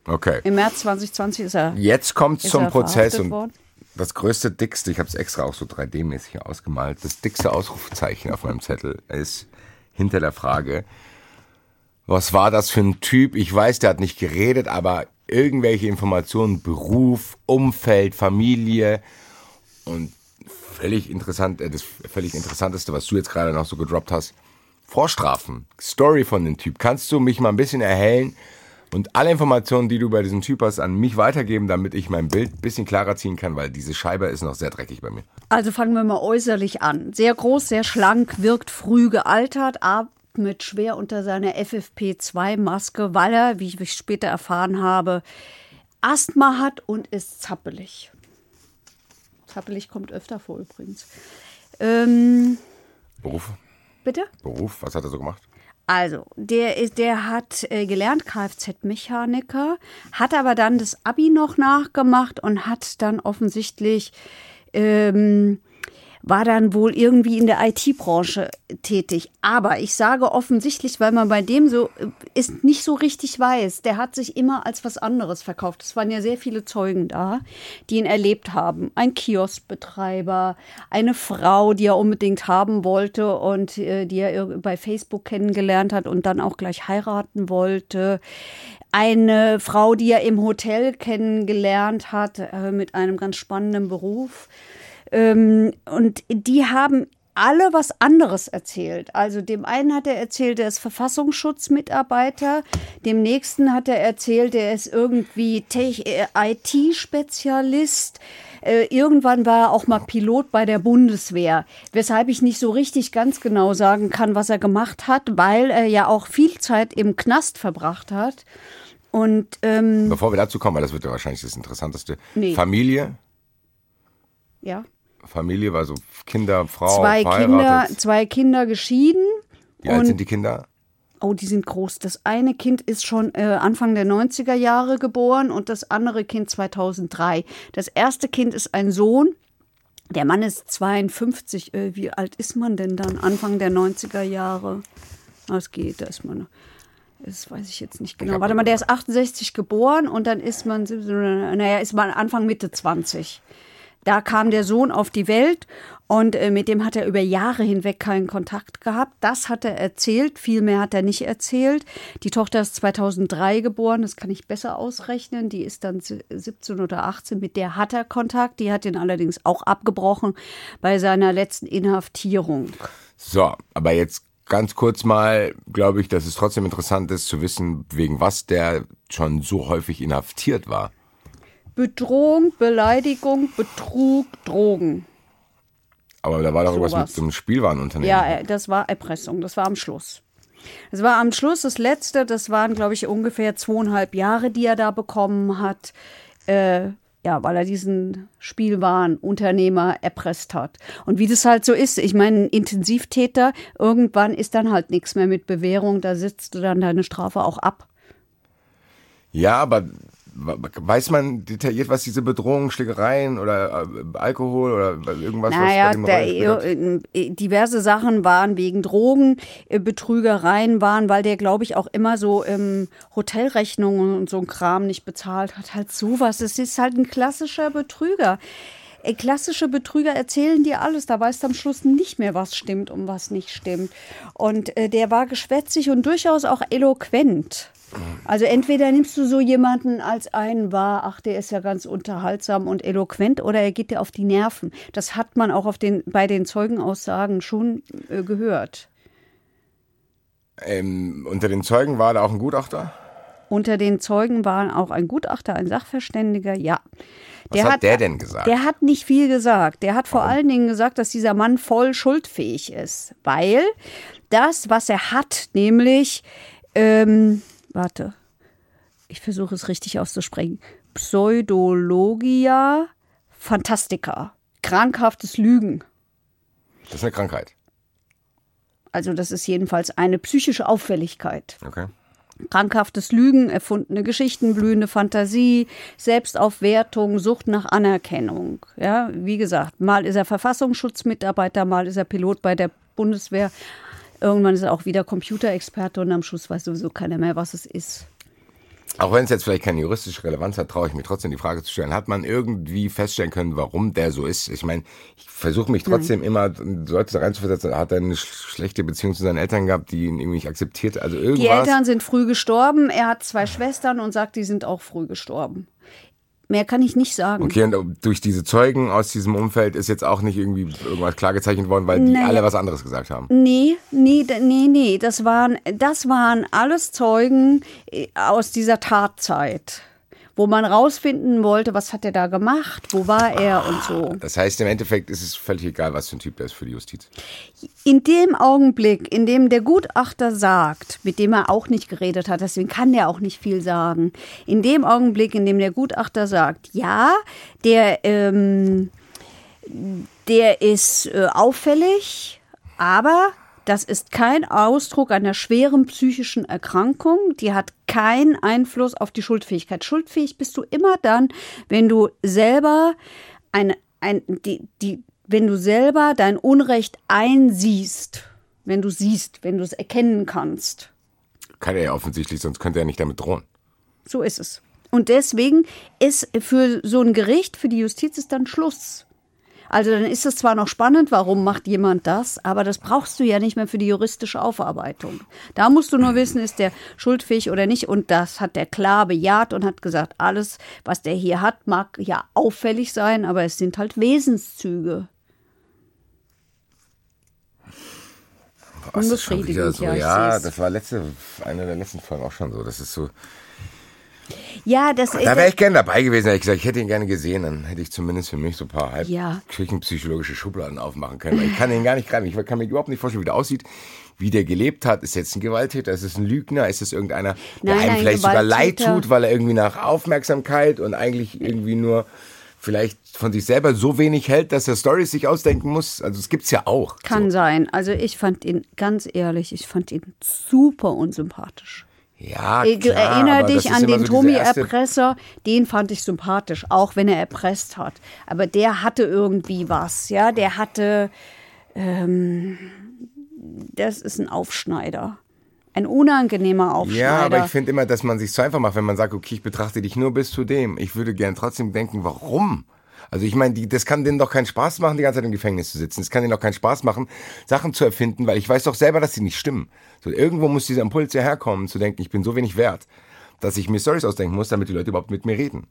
Okay. Im März 2020 ist er, Jetzt kommt zum Prozess und worden. das größte, dickste, ich habe es extra auch so 3D-mäßig hier ausgemalt, das dickste Ausrufezeichen auf meinem Zettel ist hinter der Frage, was war das für ein Typ? Ich weiß, der hat nicht geredet, aber irgendwelche Informationen, Beruf, Umfeld, Familie und völlig interessant, äh, das völlig interessanteste, was du jetzt gerade noch so gedroppt hast, Vorstrafen, Story von dem Typ. Kannst du mich mal ein bisschen erhellen und alle Informationen, die du über diesen Typ hast, an mich weitergeben, damit ich mein Bild ein bisschen klarer ziehen kann, weil diese Scheibe ist noch sehr dreckig bei mir. Also fangen wir mal äußerlich an. Sehr groß, sehr schlank, wirkt früh gealtert, atmet schwer unter seiner FFP2-Maske, weil er, wie ich später erfahren habe, Asthma hat und ist zappelig. Zappelig kommt öfter vor übrigens. Ähm, Beruf? bitte? Beruf? Was hat er so gemacht? Also, der, ist, der hat äh, gelernt Kfz-Mechaniker, hat aber dann das Abi noch nachgemacht und hat dann offensichtlich, ähm, war dann wohl irgendwie in der IT-Branche tätig. Aber ich sage offensichtlich, weil man bei dem so äh, ist nicht so richtig weiß. Der hat sich immer als was anderes verkauft. Es waren ja sehr viele Zeugen da, die ihn erlebt haben. Ein Kioskbetreiber, eine Frau, die er unbedingt haben wollte und äh, die er bei Facebook kennengelernt hat und dann auch gleich heiraten wollte. Eine Frau, die er im Hotel kennengelernt hat, äh, mit einem ganz spannenden Beruf. Ähm, und die haben alle was anderes erzählt. Also dem einen hat er erzählt, er ist Verfassungsschutzmitarbeiter, dem nächsten hat er erzählt, er ist irgendwie äh, IT-Spezialist. Äh, irgendwann war er auch mal Pilot bei der Bundeswehr, weshalb ich nicht so richtig ganz genau sagen kann, was er gemacht hat, weil er ja auch viel Zeit im Knast verbracht hat. Und ähm, Bevor wir dazu kommen, weil das wird ja wahrscheinlich das Interessanteste. Nee. Familie? ja, Familie war so Kinder, Frau, zwei Kinder, zwei Kinder geschieden. Wie alt sind die Kinder? Oh, die sind groß. Das eine Kind ist schon äh, Anfang der 90er Jahre geboren und das andere Kind 2003. Das erste Kind ist ein Sohn. Der Mann ist 52. Äh, wie alt ist man denn dann? Anfang der 90er Jahre. Das geht, da ist man. Das weiß ich jetzt nicht genau. Warte mal, der ist 68 geboren und dann ist man, naja, ist man Anfang Mitte 20. Da kam der Sohn auf die Welt und äh, mit dem hat er über Jahre hinweg keinen Kontakt gehabt. Das hat er erzählt, viel mehr hat er nicht erzählt. Die Tochter ist 2003 geboren, das kann ich besser ausrechnen. Die ist dann si- 17 oder 18, mit der hat er Kontakt. Die hat ihn allerdings auch abgebrochen bei seiner letzten Inhaftierung. So, aber jetzt ganz kurz mal, glaube ich, dass es trotzdem interessant ist zu wissen, wegen was der schon so häufig inhaftiert war. Bedrohung, Beleidigung, Betrug, Drogen. Aber da war doch irgendwas Sowas. mit so einem Spielwarenunternehmen. Ja, äh, das war Erpressung. Das war am Schluss. Das war am Schluss das Letzte. Das waren, glaube ich, ungefähr zweieinhalb Jahre, die er da bekommen hat. Äh, Ja, weil er diesen Spielwarenunternehmer erpresst hat. Und wie das halt so ist, ich meine, ein Intensivtäter, irgendwann ist dann halt nichts mehr mit Bewährung, da sitzt du dann deine Strafe auch ab. Ja, aber weiß man detailliert, was diese Bedrohungen, Schlägereien oder äh, Alkohol oder irgendwas, naja, was bei dem der, äh, äh, diverse Sachen waren wegen Drogen, äh, Betrügereien waren, weil der, glaube ich, auch immer so ähm, Hotelrechnungen und so ein Kram nicht bezahlt hat. Halt sowas. Es ist halt ein klassischer Betrüger. Äh, klassische Betrüger erzählen dir alles, da weißt du am Schluss nicht mehr, was stimmt und was nicht stimmt. Und äh, der war geschwätzig und durchaus auch eloquent. Also entweder nimmst du so jemanden als einen wahr, ach, der ist ja ganz unterhaltsam und eloquent, oder er geht dir auf die Nerven. Das hat man auch auf den, bei den Zeugenaussagen schon äh, gehört. Ähm, unter den Zeugen war da auch ein Gutachter? Unter den Zeugen waren auch ein Gutachter, ein Sachverständiger, ja. Was hat, hat, der denn gesagt? Der hat nicht viel gesagt. Der hat vor Warum? allen Dingen gesagt, dass dieser Mann voll schuldfähig ist, weil das, was er hat, nämlich ähm, warte, ich versuche es richtig auszusprechen. Pseudologia Fantastica. Krankhaftes Lügen. Das ist eine Krankheit. Also das ist jedenfalls eine psychische Auffälligkeit. Okay. Krankhaftes Lügen, erfundene Geschichten, blühende Fantasie, Selbstaufwertung, Sucht nach Anerkennung. Ja, wie gesagt, mal ist er Verfassungsschutzmitarbeiter, mal ist er Pilot bei der Bundeswehr. Irgendwann ist er auch wieder Computerexperte und am Schluss weiß sowieso keiner mehr, was es ist. Auch wenn es jetzt vielleicht keine juristische Relevanz hat, traue ich mir trotzdem die Frage zu stellen, hat man irgendwie feststellen können, warum der so ist? Ich meine, ich versuche mich trotzdem Nein. immer Leute da reinzuversetzen, hat er eine schlechte Beziehung zu seinen Eltern gehabt, die ihn irgendwie nicht akzeptiert? Also irgendwas. Die Eltern sind früh gestorben, er hat zwei Schwestern und sagt, die sind auch früh gestorben. Mehr kann ich nicht sagen. Okay, und durch diese Zeugen aus diesem Umfeld ist jetzt auch nicht irgendwie irgendwas klargezeichnet worden, weil die alle was anderes gesagt haben. Nee, nee, nee, nee. Das waren, das waren alles Zeugen äh, aus dieser Tatzeit wo man rausfinden wollte, was hat er da gemacht, wo war er und so. Das heißt, im Endeffekt ist es völlig egal, was für ein Typ der ist für die Justiz. In dem Augenblick, in dem der Gutachter sagt, mit dem er auch nicht geredet hat, deswegen kann der auch nicht viel sagen, in dem Augenblick, in dem der Gutachter sagt, ja, der, ähm, der ist äh, auffällig, aber das ist kein Ausdruck einer schweren psychischen Erkrankung. Die hat keinen Einfluss auf die Schuldfähigkeit. Schuldfähig bist du immer dann, wenn du selber ein, ein, die, die, wenn du selber dein Unrecht einsiehst, wenn du siehst, wenn du es erkennen kannst. Kann er ja offensichtlich, sonst könnte er nicht damit drohen. So ist es. Und deswegen ist für so ein Gericht, für die Justiz ist dann Schluss. Also dann ist es zwar noch spannend, warum macht jemand das, aber das brauchst du ja nicht mehr für die juristische Aufarbeitung. Da musst du nur wissen, ist der schuldfähig oder nicht. Und das hat der klar bejaht und hat gesagt, alles, was der hier hat, mag ja auffällig sein, aber es sind halt Wesenszüge. Wieder so, ja, ja das war letzte, eine der letzten Folgen auch schon so. Das ist so, ja, das Da wäre ich gerne dabei gewesen, hätte ich gesagt, ich hätte ihn gerne gesehen, dann hätte ich zumindest für mich so ein paar halb ja. küchenpsychologische Schubladen aufmachen können. Ich kann ihn gar nicht greifen. Ich kann mir überhaupt nicht vorstellen, wie der aussieht, wie der gelebt hat. Ist jetzt ein Gewalttäter? Ist es ein Lügner? Ist es irgendeiner, der nein, einem nein, vielleicht sogar leid tut, weil er irgendwie nach Aufmerksamkeit und eigentlich irgendwie nur vielleicht von sich selber so wenig hält, dass er Stories sich ausdenken muss. Also es gibt's ja auch. Kann so. sein. Also ich fand ihn ganz ehrlich, ich fand ihn super unsympathisch. Ja, klar, Erinnere dich an den so Tommy-Erpresser, den fand ich sympathisch, auch wenn er erpresst hat. Aber der hatte irgendwie was, ja, der hatte, ähm, das ist ein Aufschneider. Ein unangenehmer Aufschneider. Ja, aber ich finde immer, dass man sich so einfach macht, wenn man sagt, okay, ich betrachte dich nur bis zu dem. Ich würde gern trotzdem denken, warum? Also ich meine, das kann denen doch keinen Spaß machen, die ganze Zeit im Gefängnis zu sitzen. Es kann denen doch keinen Spaß machen, Sachen zu erfinden, weil ich weiß doch selber, dass sie nicht stimmen. So, irgendwo muss dieser Impuls ja herkommen, zu denken, ich bin so wenig wert, dass ich mir Stories ausdenken muss, damit die Leute überhaupt mit mir reden.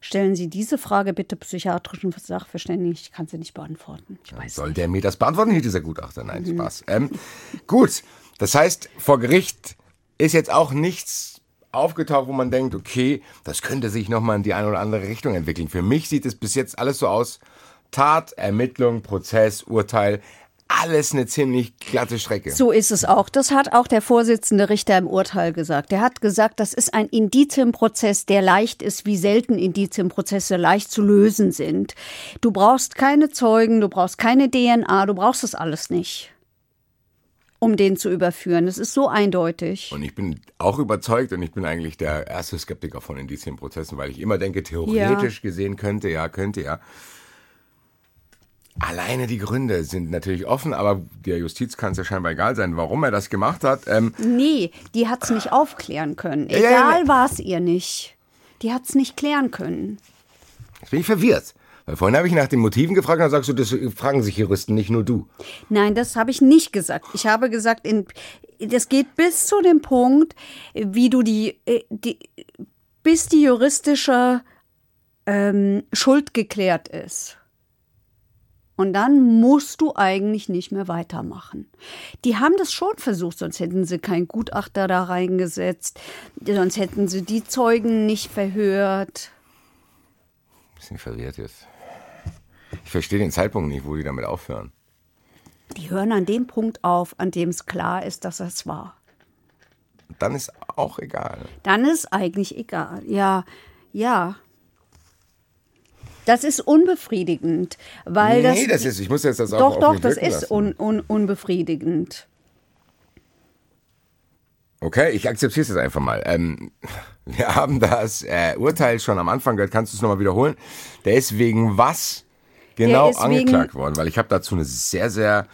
Stellen Sie diese Frage bitte psychiatrischen Sachverständigen. Ich kann sie nicht beantworten. Ich weiß Soll nicht. der mir das beantworten, hier dieser Gutachter? Nein, mhm. Spaß. Ähm, gut, das heißt, vor Gericht ist jetzt auch nichts aufgetaucht, wo man denkt, okay, das könnte sich nochmal in die eine oder andere Richtung entwickeln. Für mich sieht es bis jetzt alles so aus, Tat, Ermittlung, Prozess, Urteil, alles eine ziemlich glatte Strecke. So ist es auch. Das hat auch der Vorsitzende Richter im Urteil gesagt. Er hat gesagt, das ist ein Indizienprozess, der leicht ist, wie selten Indizienprozesse leicht zu lösen sind. Du brauchst keine Zeugen, du brauchst keine DNA, du brauchst das alles nicht um den zu überführen. Das ist so eindeutig. Und ich bin auch überzeugt und ich bin eigentlich der erste Skeptiker von Indizienprozessen, weil ich immer denke, theoretisch ja. gesehen könnte ja, könnte ja. Alleine die Gründe sind natürlich offen, aber der Justiz kann es ja scheinbar egal sein, warum er das gemacht hat. Ähm, nee, die hat es nicht aufklären können. Egal ja, ja, war es ihr nicht. Die hat es nicht klären können. Jetzt bin ich verwirrt. Weil vorhin habe ich nach den Motiven gefragt, dann sagst du, das fragen sich Juristen, nicht nur du. Nein, das habe ich nicht gesagt. Ich habe gesagt, in, das geht bis zu dem Punkt, wie du die, äh, die bis die juristische ähm, Schuld geklärt ist. Und dann musst du eigentlich nicht mehr weitermachen. Die haben das schon versucht, sonst hätten sie keinen Gutachter da reingesetzt, sonst hätten sie die Zeugen nicht verhört. Bisschen verwirrt jetzt. Ich verstehe den Zeitpunkt nicht, wo die damit aufhören. Die hören an dem Punkt auf, an dem es klar ist, dass es war. Dann ist auch egal. Dann ist eigentlich egal. Ja, ja. Das ist unbefriedigend, weil nee, das. Nee, das ist, ich muss jetzt das auch Doch, doch, das ist un, un, unbefriedigend. Okay, ich akzeptiere es jetzt einfach mal. Ähm, wir haben das äh, Urteil schon am Anfang gehört. Kannst du es nochmal wiederholen? Der ist wegen was genau angeklagt worden? Weil ich habe dazu eine sehr, sehr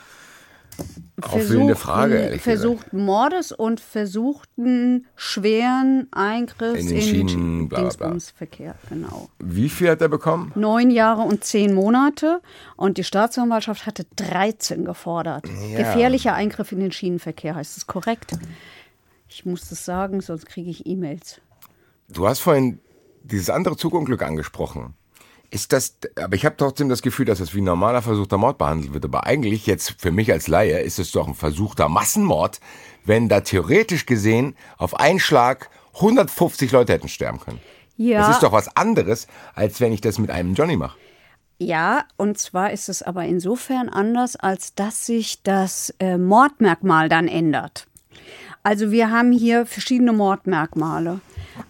aufwühlende Frage, ehrlich Versuchten Mordes und versuchten schweren Eingriffs in den Schienen, bla, Dingsbumsverkehr, genau. Wie viel hat er bekommen? Neun Jahre und zehn Monate und die Staatsanwaltschaft hatte 13 gefordert. Ja. Gefährlicher Eingriff in den Schienenverkehr, heißt es korrekt? Ich muss das sagen, sonst kriege ich E-Mails. Du hast vorhin dieses andere Zugunglück angesprochen. Ist das, aber ich habe trotzdem das Gefühl, dass das wie ein normaler versuchter Mord behandelt wird. Aber eigentlich jetzt für mich als Laie ist es doch ein versuchter Massenmord, wenn da theoretisch gesehen auf einen Schlag 150 Leute hätten sterben können. Ja. Das ist doch was anderes, als wenn ich das mit einem Johnny mache. Ja, und zwar ist es aber insofern anders, als dass sich das äh, Mordmerkmal dann ändert. Also wir haben hier verschiedene Mordmerkmale.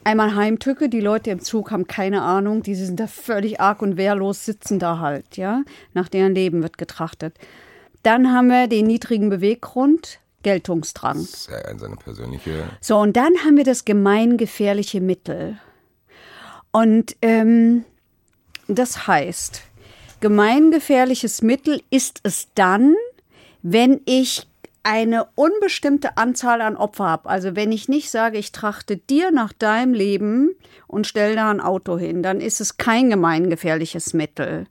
Einmal Heimtücke, die Leute im Zug haben keine Ahnung, die sind da völlig arg und wehrlos, sitzen da halt, ja. Nach deren Leben wird getrachtet. Dann haben wir den niedrigen Beweggrund, Geltungsdrang. Sehr seine persönliche. So, und dann haben wir das gemeingefährliche Mittel. Und ähm, das heißt, gemeingefährliches Mittel ist es dann, wenn ich eine unbestimmte Anzahl an Opfer habe. Also wenn ich nicht sage, ich trachte dir nach deinem Leben und stelle da ein Auto hin, dann ist es kein gemeingefährliches Mittel.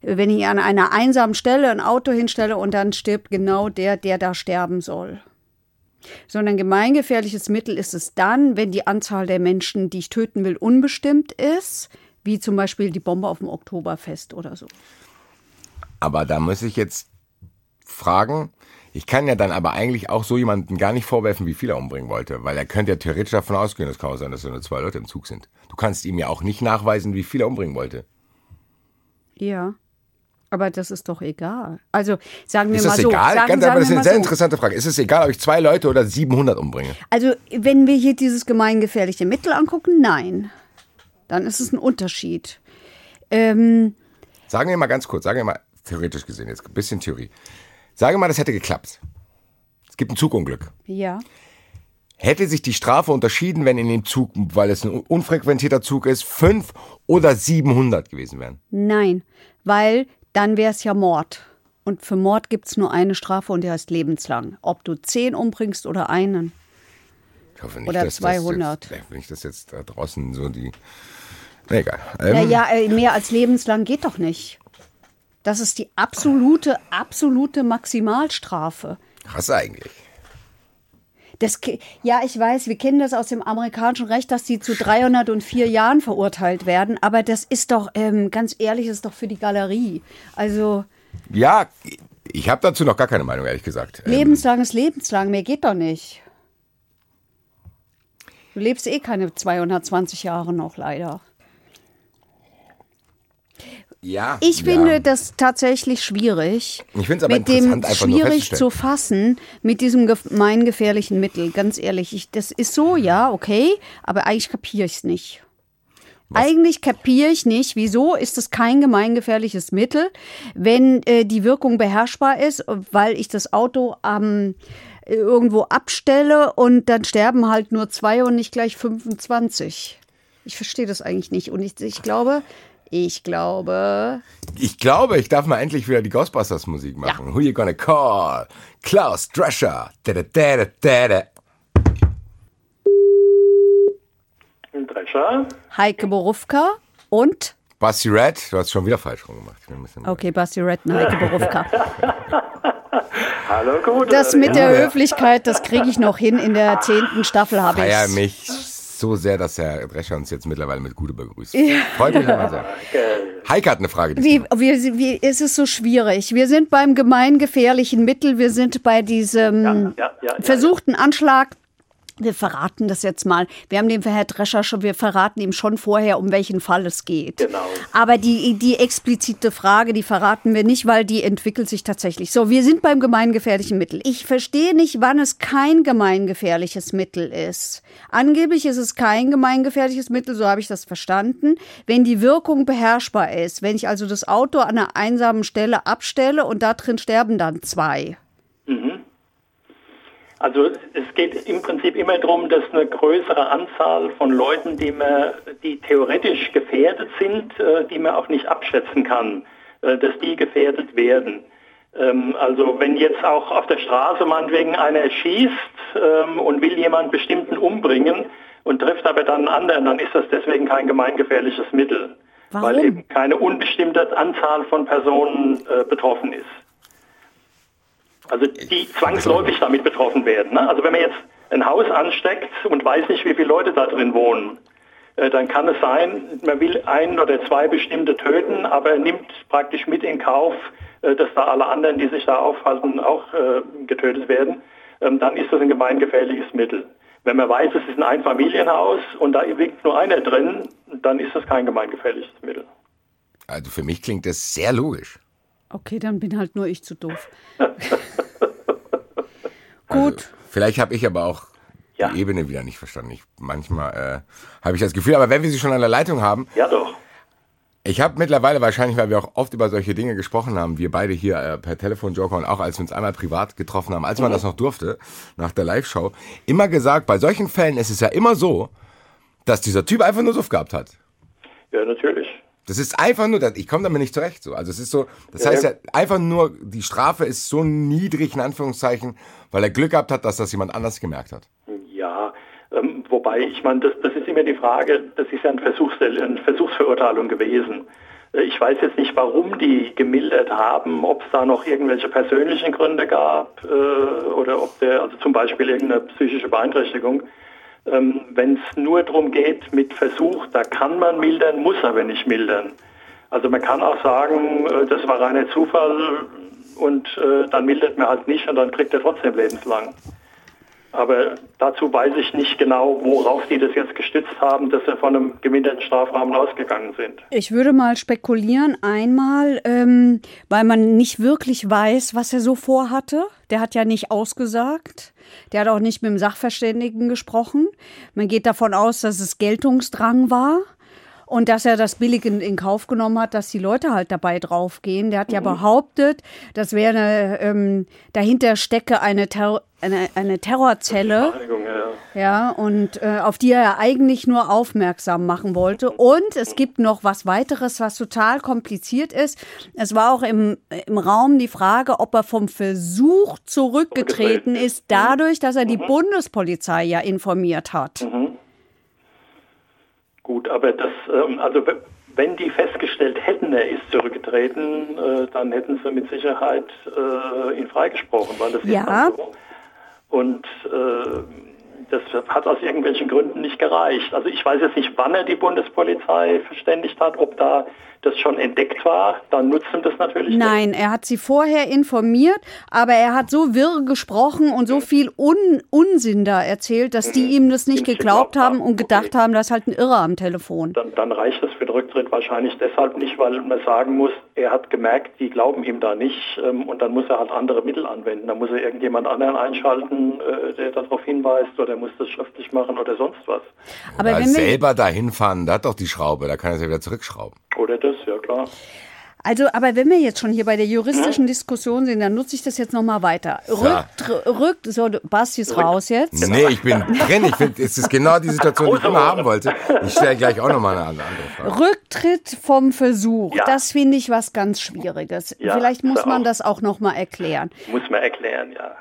Wenn ich an einer einsamen Stelle ein Auto hinstelle und dann stirbt genau der, der da sterben soll. Sondern gemeingefährliches Mittel ist es dann, wenn die Anzahl der Menschen, die ich töten will, unbestimmt ist, wie zum Beispiel die Bombe auf dem Oktoberfest oder so. Aber da muss ich jetzt fragen, ich kann ja dann aber eigentlich auch so jemanden gar nicht vorwerfen, wie viel er umbringen wollte, weil er könnte ja theoretisch davon ausgehen, das kann auch sein, dass nur zwei Leute im Zug sind. Du kannst ihm ja auch nicht nachweisen, wie viel er umbringen wollte. Ja. Aber das ist doch egal. Also sagen wir ist mal das so. Egal? Sagen, Ganz, sagen aber das ist eine sehr so. interessante Frage. Ist es egal, ob ich zwei Leute oder 700 umbringe? Also wenn wir hier dieses gemeingefährliche Mittel angucken, nein. Dann ist es ein Unterschied. Ähm, sagen wir mal ganz kurz, sagen wir mal theoretisch gesehen, jetzt ein bisschen Theorie. Sage mal, das hätte geklappt. Es gibt ein Zugunglück. Ja. Hätte sich die Strafe unterschieden, wenn in dem Zug, weil es ein unfrequentierter Zug ist, fünf oder 700 gewesen wären? Nein, weil dann wäre es ja Mord. Und für Mord gibt es nur eine Strafe und die heißt lebenslang. Ob du zehn umbringst oder einen. Ich hoffe nicht, oder dass 200. Das jetzt, wenn ich das jetzt da draußen so die. Na egal. Ähm, naja, äh, mehr als lebenslang geht doch nicht. Das ist die absolute, absolute Maximalstrafe. Krass eigentlich. Das, ja, ich weiß, wir kennen das aus dem amerikanischen Recht, dass die zu 304 Jahren verurteilt werden. Aber das ist doch, ähm, ganz ehrlich, ist doch für die Galerie. Also. Ja, ich habe dazu noch gar keine Meinung, ehrlich gesagt. Ähm, lebenslang ist lebenslang, mehr geht doch nicht. Du lebst eh keine 220 Jahre noch, leider. Ja. Ich ja. finde das tatsächlich schwierig. Ich finde es aber mit dem interessant, einfach nur schwierig zu fassen mit diesem gemeingefährlichen Mittel. Ganz ehrlich, ich, das ist so, ja, okay, aber eigentlich kapiere ich es nicht. Eigentlich kapiere ich nicht, wieso ist es kein gemeingefährliches Mittel, wenn äh, die Wirkung beherrschbar ist, weil ich das Auto am äh, irgendwo abstelle und dann sterben halt nur zwei und nicht gleich 25. Ich verstehe das eigentlich nicht. Und ich, ich glaube, ich glaube, Ich glaube, ich darf mal endlich wieder die Ghostbusters Musik machen. Who you gonna call? Klaus Drescher. Da, da, da, da, da, Drescher. Heike Borufka und Basti Red, du hast schon wieder falsch rum gemacht. Ich bin ein bisschen- Okay, Basti Redden, Heike Borufka. Hallo, gut. Das mit der Ja. Höflichkeit, das kriege ich noch hin. In der zehnten Staffel habe feier ich mich so sehr, dass Herr Drescher uns jetzt mittlerweile mit Gute begrüßt. Freut mich immer sehr. Heike hat eine Frage. Wie, wie, wie ist es so schwierig? Wir sind beim gemeingefährlichen Mittel, wir sind bei diesem Ja, ja, ja, ja. versuchten Anschlag. Wir verraten das jetzt mal. Wir haben dem Herr Drescher schon, wir verraten ihm schon vorher, um welchen Fall es geht. Genau. Aber die, die explizite Frage, die verraten wir nicht, weil die entwickelt sich tatsächlich. So, wir sind beim gemeingefährlichen Mittel. Ich verstehe nicht, wann es kein gemeingefährliches Mittel ist. Angeblich ist es kein gemeingefährliches Mittel, so habe ich das verstanden, wenn die Wirkung beherrschbar ist. Wenn ich also das Auto an einer einsamen Stelle abstelle und da drin sterben dann zwei. Also es geht im Prinzip immer darum, dass eine größere Anzahl von Leuten, die, man, die theoretisch gefährdet sind, äh, die man auch nicht abschätzen kann, äh, dass die gefährdet werden. Ähm, Also wenn jetzt auch auf der Straße meinetwegen einer schießt ähm, und will jemand bestimmten umbringen und trifft aber dann einen anderen, dann ist das deswegen kein gemeingefährliches Mittel. Warum? Weil eben keine unbestimmte Anzahl von Personen äh, betroffen ist. Also die zwangsläufig damit betroffen werden. Ne? Also wenn man jetzt ein Haus ansteckt und weiß nicht, wie viele Leute da drin wohnen, äh, dann kann es sein, man will ein oder zwei bestimmte töten, aber nimmt praktisch mit in Kauf, äh, dass da alle anderen, die sich da aufhalten, auch äh, getötet werden. Ähm, dann ist das ein gemeingefährliches Mittel. Wenn man weiß, es ist ein Einfamilienhaus und da liegt nur einer drin, dann ist das kein gemeingefährliches Mittel. Also für mich klingt das sehr logisch. Okay, dann bin halt nur ich zu doof. Also, Gut. vielleicht habe ich aber auch Ja. die Ebene wieder nicht verstanden. Ich, manchmal äh, habe ich das Gefühl, aber wenn wir sie schon an der Leitung haben, Ja doch. ich habe mittlerweile wahrscheinlich, weil wir auch oft über solche Dinge gesprochen haben, wir beide hier äh, per Telefon, Joker und auch als wir uns einmal privat getroffen haben, als man das noch durfte, nach der Live-Show, immer gesagt, bei solchen Fällen ist es ja immer so, dass dieser Typ einfach nur Suff gehabt hat. Ja, natürlich. Das ist einfach nur, ich komme damit nicht zurecht. So. Also es ist so, das Ja, heißt ja einfach nur, die Strafe ist so niedrig in Anführungszeichen, weil er Glück gehabt hat, dass das jemand anders gemerkt hat. Ja, ähm, wobei, ich meine, das, das ist immer die Frage, das ist ja ein Versuchs, eine Versuchsverurteilung gewesen. Äh, Ich weiß jetzt nicht, warum die gemildert haben, ob es da noch irgendwelche persönlichen Gründe gab äh, oder ob der, also zum Beispiel irgendeine psychische Beeinträchtigung. Ähm, Wenn es nur darum geht mit Versuch, da kann man mildern, muss aber nicht mildern. Also man kann auch sagen, äh, das war reiner Zufall und äh, dann mildert man halt nicht und dann kriegt er trotzdem lebenslang. Aber dazu weiß ich nicht genau, worauf die das jetzt gestützt haben, dass sie von einem geminderten Strafrahmen ausgegangen sind. Ich würde mal spekulieren, einmal, ähm, weil man nicht wirklich weiß, was er so vorhatte. Der hat ja nicht ausgesagt. Der hat auch nicht mit dem Sachverständigen gesprochen. Man geht davon aus, dass es Geltungsdrang war. Und dass er das billig in, in Kauf genommen hat, dass die Leute halt dabei draufgehen. Der hat ja behauptet, das wäre eine, ähm, dahinter stecke eine, Ter eine, eine Terrorzelle. Ja. Ja, und äh, auf die er eigentlich nur aufmerksam machen wollte. Und es gibt noch was weiteres, was total kompliziert ist. Es war auch im, im Raum die Frage, ob er vom Versuch zurückgetreten ist, dadurch, dass er die Bundespolizei ja informiert hat. Gut, aber das, ähm, also wenn die festgestellt hätten, er ist zurückgetreten, äh, dann hätten sie mit Sicherheit äh, ihn freigesprochen, weil das Ja. ist dann so. Und äh, das hat aus irgendwelchen Gründen nicht gereicht. Also ich weiß jetzt nicht, wann er die Bundespolizei verständigt hat, ob da das schon entdeckt war, dann nutzt ihm das natürlich nicht. Nein, er hat sie vorher informiert, aber er hat so wirr gesprochen und so viel Un Unsinn da erzählt, dass die ihm das nicht nicht geglaubt geglaubt haben und gedacht Okay. haben, das ist halt ein Irrer am Telefon. Dann, dann reicht das für den Rücktritt wahrscheinlich deshalb nicht, weil man sagen muss, er hat gemerkt, die glauben ihm da nicht ähm, und dann muss er halt andere Mittel anwenden. Dann muss er irgendjemand anderen einschalten, äh, der darauf hinweist oder muss das schriftlich machen oder sonst was. Aber Oder wenn wir, selber dahin fahren, da hat doch die Schraube, da kann er ja wieder zurückschrauben. Oder das, ja klar. also, aber wenn wir jetzt schon hier bei der juristischen Diskussion sind, dann nutze ich das jetzt nochmal weiter. Rücktr Rück, so, Basti ist raus jetzt. Nee, ich bin drin. Ich finde, es ist genau die Situation, die ich immer haben wollte. Ich stelle gleich auch nochmal eine andere Frage. Rücktritt vom Versuch, Ja. das finde ich was ganz Schwieriges. Ja, Vielleicht muss man auch. das auch nochmal erklären. Muss man erklären, ja.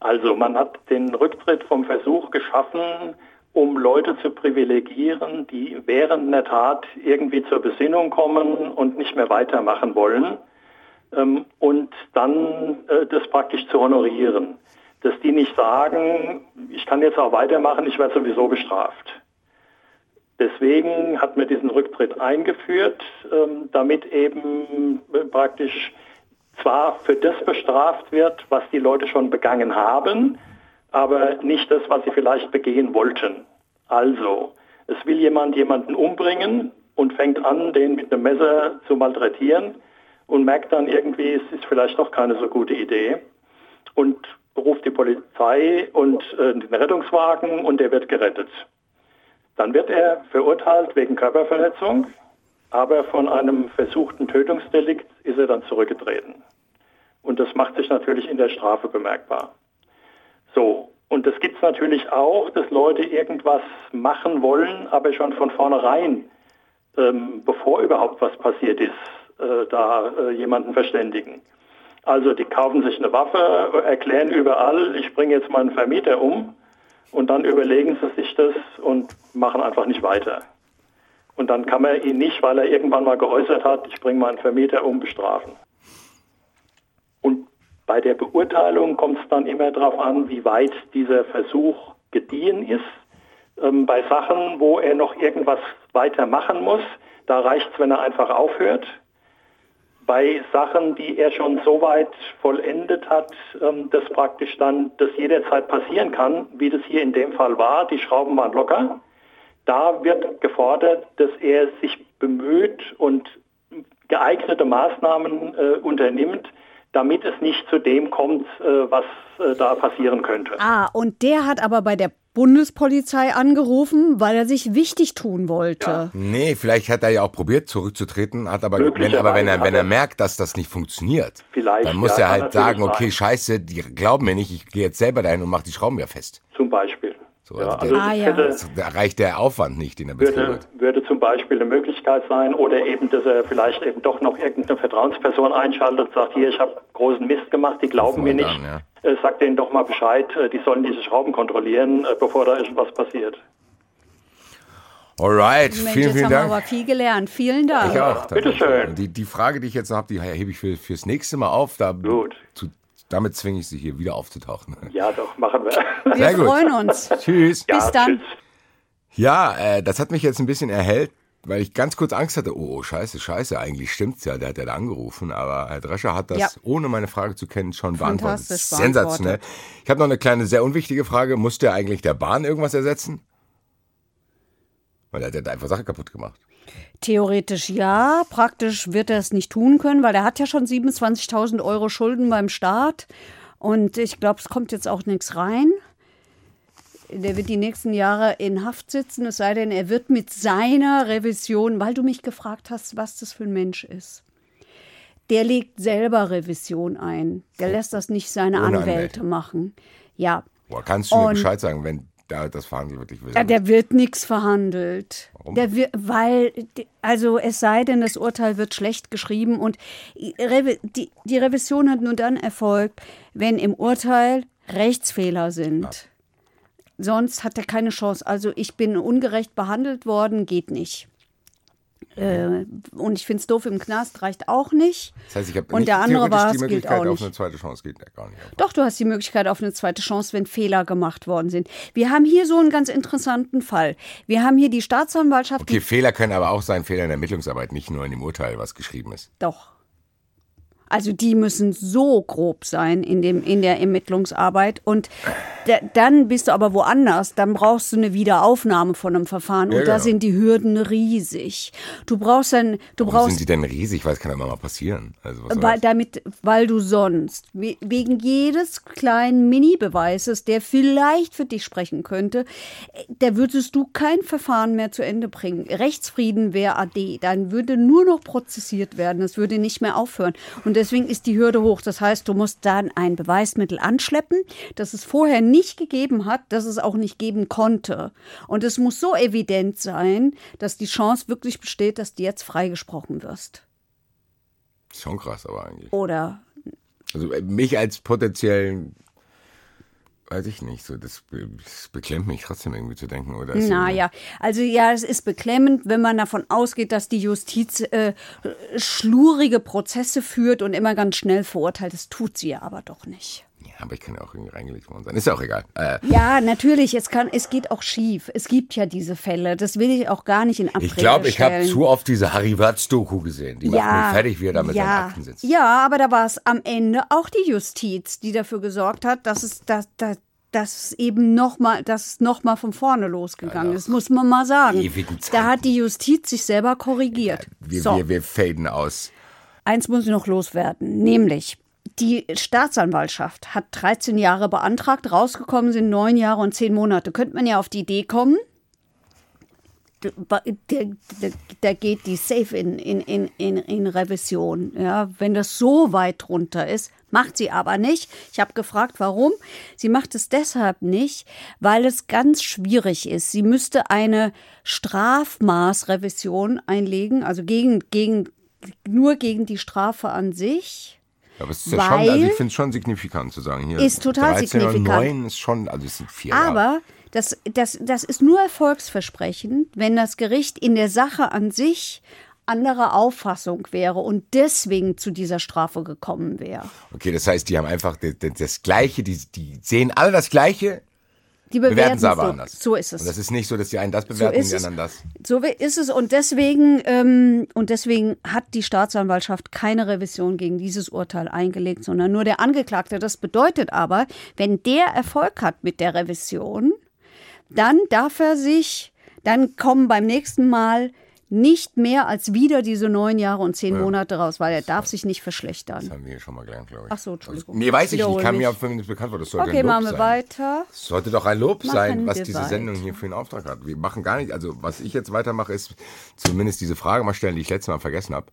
Also man hat den Rücktritt vom Versuch geschaffen, um Leute zu privilegieren, die während einer Tat irgendwie zur Besinnung kommen und nicht mehr weitermachen wollen ähm, und dann äh, das praktisch zu honorieren. Dass die nicht sagen, ich kann jetzt auch weitermachen, ich werde sowieso bestraft. Deswegen hat man diesen Rücktritt eingeführt, ähm, damit eben äh, praktisch zwar für das bestraft wird, was die Leute schon begangen haben, aber nicht das, was sie vielleicht begehen wollten. Also, es will jemand jemanden umbringen und fängt an, den mit einem Messer zu malträtieren und merkt dann irgendwie, es ist vielleicht doch keine so gute Idee und ruft die Polizei und äh, den Rettungswagen und der wird gerettet. Dann wird er verurteilt wegen Körperverletzung, aber von einem versuchten Tötungsdelikt ist er dann zurückgetreten. Und das macht sich natürlich in der Strafe bemerkbar. So, und das gibt es natürlich auch, dass Leute irgendwas machen wollen, aber schon von vornherein, ähm, bevor überhaupt was passiert ist, äh, da äh, jemanden verständigen. Also die kaufen sich eine Waffe, erklären überall, ich bringe jetzt meinen Vermieter um und dann überlegen sie sich das und machen einfach nicht weiter. Und dann kann man ihn nicht, weil er irgendwann mal geäußert hat, ich bringe meinen Vermieter um, bestrafen. Bei der Beurteilung kommt es dann immer darauf an, wie weit dieser Versuch gediehen ist. Ähm, bei Sachen, wo er noch irgendwas weiter machen muss, da reicht es, wenn er einfach aufhört. Bei Sachen, die er schon so weit vollendet hat, ähm, dass praktisch dann das jederzeit passieren kann, wie das hier in dem Fall war, die Schrauben waren locker, da wird gefordert, dass er sich bemüht und geeignete Maßnahmen äh, unternimmt, damit es nicht zu dem kommt, äh, was äh, da passieren könnte. Ah, und der hat aber bei der Bundespolizei angerufen, weil er sich wichtig tun wollte. Nee, vielleicht hat er ja auch probiert zurückzutreten, hat aber, wenn, aber wenn er, wenn er er- merkt, dass das nicht funktioniert, Vielleicht, dann muss ja, er halt sagen, okay, sein. scheiße, die glauben mir nicht, ich gehe jetzt selber dahin und mache die Schrauben ja fest. Zum Beispiel. So, ja, also also der- Ah, ja. hätte, Da reicht der Aufwand nicht, den er betrieben würde, hat. würde zum Beispiel eine Möglichkeit sein oder eben, dass er vielleicht eben doch noch irgendeine Vertrauensperson einschaltet und sagt, hier, ich habe großen Mist gemacht, die glauben mir nicht. dann, Äh, Sagt denen doch mal Bescheid, äh, die sollen diese Schrauben kontrollieren, äh, bevor da irgendwas passiert. Alright, Mensch, vielen, vielen haben wir Dank. aber viel gelernt. Vielen Dank. Ich auch. bitteschön. Die, die Frage, die ich jetzt noch habe, die hebe ich für, fürs nächste Mal auf. Da, Gut. Zu, damit zwinge ich sie hier wieder aufzutauchen. Ja, doch, machen wir. Wir Sehr gut. freuen uns. Tschüss. ja, Bis dann. Tschüss. Ja, äh, das hat mich jetzt ein bisschen erhellt, weil ich ganz kurz Angst hatte. Oh, oh scheiße, scheiße, eigentlich stimmt's ja, der hat ja da angerufen. Aber Herr Drescher hat das, Ja. ohne meine Frage zu kennen, schon beantwortet. Fantastisch Sensationell. Ich habe noch eine kleine, sehr unwichtige Frage. Muss der eigentlich der Bahn irgendwas ersetzen? Weil er hat ja einfach Sache kaputt gemacht. Theoretisch ja, praktisch wird er es nicht tun können, weil er hat ja schon 27.000 Euro Schulden beim Staat. Und ich glaube, es kommt jetzt auch nichts rein. Der wird die nächsten Jahre in Haft sitzen, es sei denn, er wird mit seiner Revision, weil du mich gefragt hast, was das für ein Mensch ist. Der legt selber Revision ein. Der lässt das nicht seine Ohne Anwälte Anwälte. machen. Ja. Boah, kannst du mir Und- Bescheid sagen, wenn da das verhandelt wird? Ich will Ja, der wird nichts verhandelt. Warum? Der wird, weil, also es sei denn, das Urteil wird schlecht geschrieben und die, die Revision hat nur dann Erfolg, wenn im Urteil Rechtsfehler sind. Sonst hat er keine Chance. Also ich bin ungerecht behandelt worden, geht nicht. Äh, und ich finde es doof im Knast, reicht auch nicht. Das heißt, ich habe Und der andere war, die Möglichkeit auch auf eine zweite Chance. Geht ja gar nicht. Doch, du hast die Möglichkeit auf eine zweite Chance, wenn Fehler gemacht worden sind. Wir haben hier so einen ganz interessanten Fall. Wir haben hier die Staatsanwaltschaft, Okay, Fehler können aber auch sein, Fehler in der Ermittlungsarbeit, nicht nur in dem Urteil, was geschrieben ist. doch. Also die müssen so grob sein in, dem, in der Ermittlungsarbeit. Und da, dann bist du aber woanders. Dann brauchst du eine Wiederaufnahme von einem Verfahren. Und Ja, da genau. sind die Hürden riesig. Du brauchst dann, du Warum brauchst sind die denn riesig? Weil es kann ja immer mal passieren. Also, weil, damit, weil du sonst we- wegen jedes kleinen Mini-Beweises, der vielleicht für dich sprechen könnte, da würdest du kein Verfahren mehr zu Ende bringen. Rechtsfrieden wäre AD, dann würde nur noch prozessiert werden, es würde nicht mehr aufhören. Und deswegen ist die Hürde hoch. Das heißt, du musst dann ein Beweismittel anschleppen, das es vorher nicht gegeben hat, das es auch nicht geben konnte. Und es muss so evident sein, dass die Chance wirklich besteht, dass du jetzt freigesprochen wirst. Schon krass, aber eigentlich. Oder Also äh, mich als potenziellen, weiß ich nicht, so das, das beklemmt mich trotzdem irgendwie zu denken. Oder Naja, also ja, es ist beklemmend, wenn man davon ausgeht, dass die Justiz äh, schlurige Prozesse führt und immer ganz schnell verurteilt. Das tut sie ja aber doch nicht. Ja, aber ich kann ja auch irgendwie reingelegt worden sein. Ist ja auch egal. Äh, Ja, natürlich, es, kann, es geht auch schief. Es gibt ja diese Fälle. Das will ich auch gar nicht in Abrede ich glaube, ich habe zu oft diese Harry Watz-Doku gesehen. Die macht mich fertig, wie er da mit ja, seinen Akten sitzt. Ja, aber da war es am Ende auch die Justiz, die dafür gesorgt hat, dass es, dass, dass, dass eben nochmal, dass es von vorne losgegangen ist, muss man mal sagen. Da hat die Justiz sich selber korrigiert. Wir, so. wir, wir faden aus. Eins muss ich noch loswerden, nämlich die Staatsanwaltschaft hat 13 Jahre beantragt, rausgekommen sind neun Jahre und zehn Monate. Könnte man ja auf die Idee kommen, da, geht die safe in, in, in, in, in Revision. Ja, wenn das so weit drunter ist, macht sie aber nicht. Ich habe gefragt, warum. Sie macht es deshalb nicht, weil es ganz schwierig ist. Sie müsste eine Strafmaßrevision einlegen, also gegen, gegen, nur gegen die Strafe an sich. Aber es ist ja schon, also ich finde es schon signifikant zu sagen. Hier Ist total 13 signifikant. Und 9 ist schon, also es sind vier Jahre. Aber das, das, das ist nur erfolgsversprechend, wenn das Gericht in der Sache an sich anderer Auffassung wäre und deswegen zu dieser Strafe gekommen wäre. Okay, das heißt, die haben einfach das, das, das Gleiche, die, die sehen alle das Gleiche, Die bewerten sie aber so, anders. so ist es. Und das ist nicht so, dass die einen das bewerten und ist die anderen das. So ist es und deswegen ähm, und deswegen hat die Staatsanwaltschaft keine Revision gegen dieses Urteil eingelegt, sondern nur der Angeklagte. Das bedeutet aber, wenn der Erfolg hat mit der Revision, dann darf er sich, dann kommen beim nächsten Mal nicht mehr als wieder diese neun Jahre und zehn Monate raus, weil er darf sich nicht Das verschlechtern. haben wir hier schon mal gelernt, glaube ich. Ach so, Entschuldigung. Also, nee, weiß ich nicht. Wiederhole Kann mir auch nicht bekannt vor. Das sollte Okay, ein Lob machen wir sein. weiter. Es sollte doch ein Lob Machen sein, was diese weiter. Sendung hier für einen Auftrag hat. Wir machen gar nicht, also was ich jetzt weitermache, ist zumindest diese Frage mal stellen, die ich letztes Mal vergessen habe.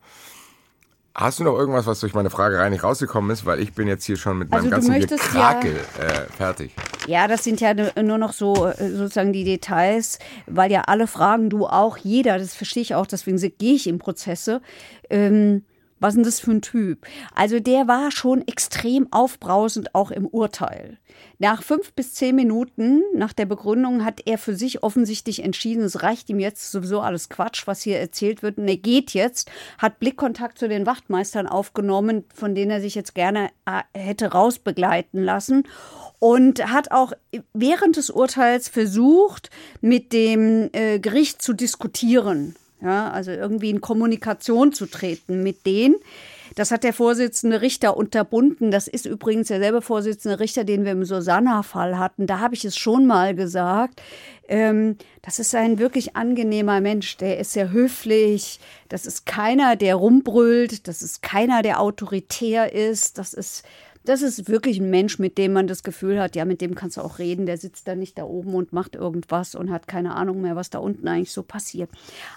Hast du noch irgendwas, was durch meine Fragerei nicht rausgekommen ist? Weil ich bin jetzt hier schon mit Also meinem ganzen Gekrakel äh, fertig. Ja, das sind ja nur noch so äh, sozusagen die Details, weil ja alle fragen, du auch, jeder, das verstehe ich auch, deswegen gehe ich in Prozesse. Ähm, was ist denn das für ein Typ? Also der war schon extrem aufbrausend, auch im Urteil. Nach fünf bis zehn Minuten nach der Begründung hat er für sich offensichtlich entschieden, es reicht ihm jetzt sowieso alles Quatsch, was hier erzählt wird. Und er geht jetzt, hat Blickkontakt zu den Wachtmeistern aufgenommen, von denen er sich jetzt gerne äh, hätte rausbegleiten lassen und hat auch während des Urteils versucht, mit dem äh, Gericht zu diskutieren. Ja, also irgendwie in Kommunikation zu treten mit denen. Das hat der Vorsitzende Richter unterbunden. Das ist übrigens derselbe Vorsitzende Richter, den wir im Susanna-Fall hatten. Da habe ich es schon mal gesagt. Ähm, das ist ein wirklich angenehmer Mensch. Der ist sehr höflich. Das ist keiner, der rumbrüllt. Das ist keiner, der autoritär ist. Das ist das ist wirklich ein Mensch, mit dem man das Gefühl hat, ja, mit dem kannst du auch reden. Der sitzt da nicht da oben und macht irgendwas und hat keine Ahnung mehr, was da unten eigentlich so passiert.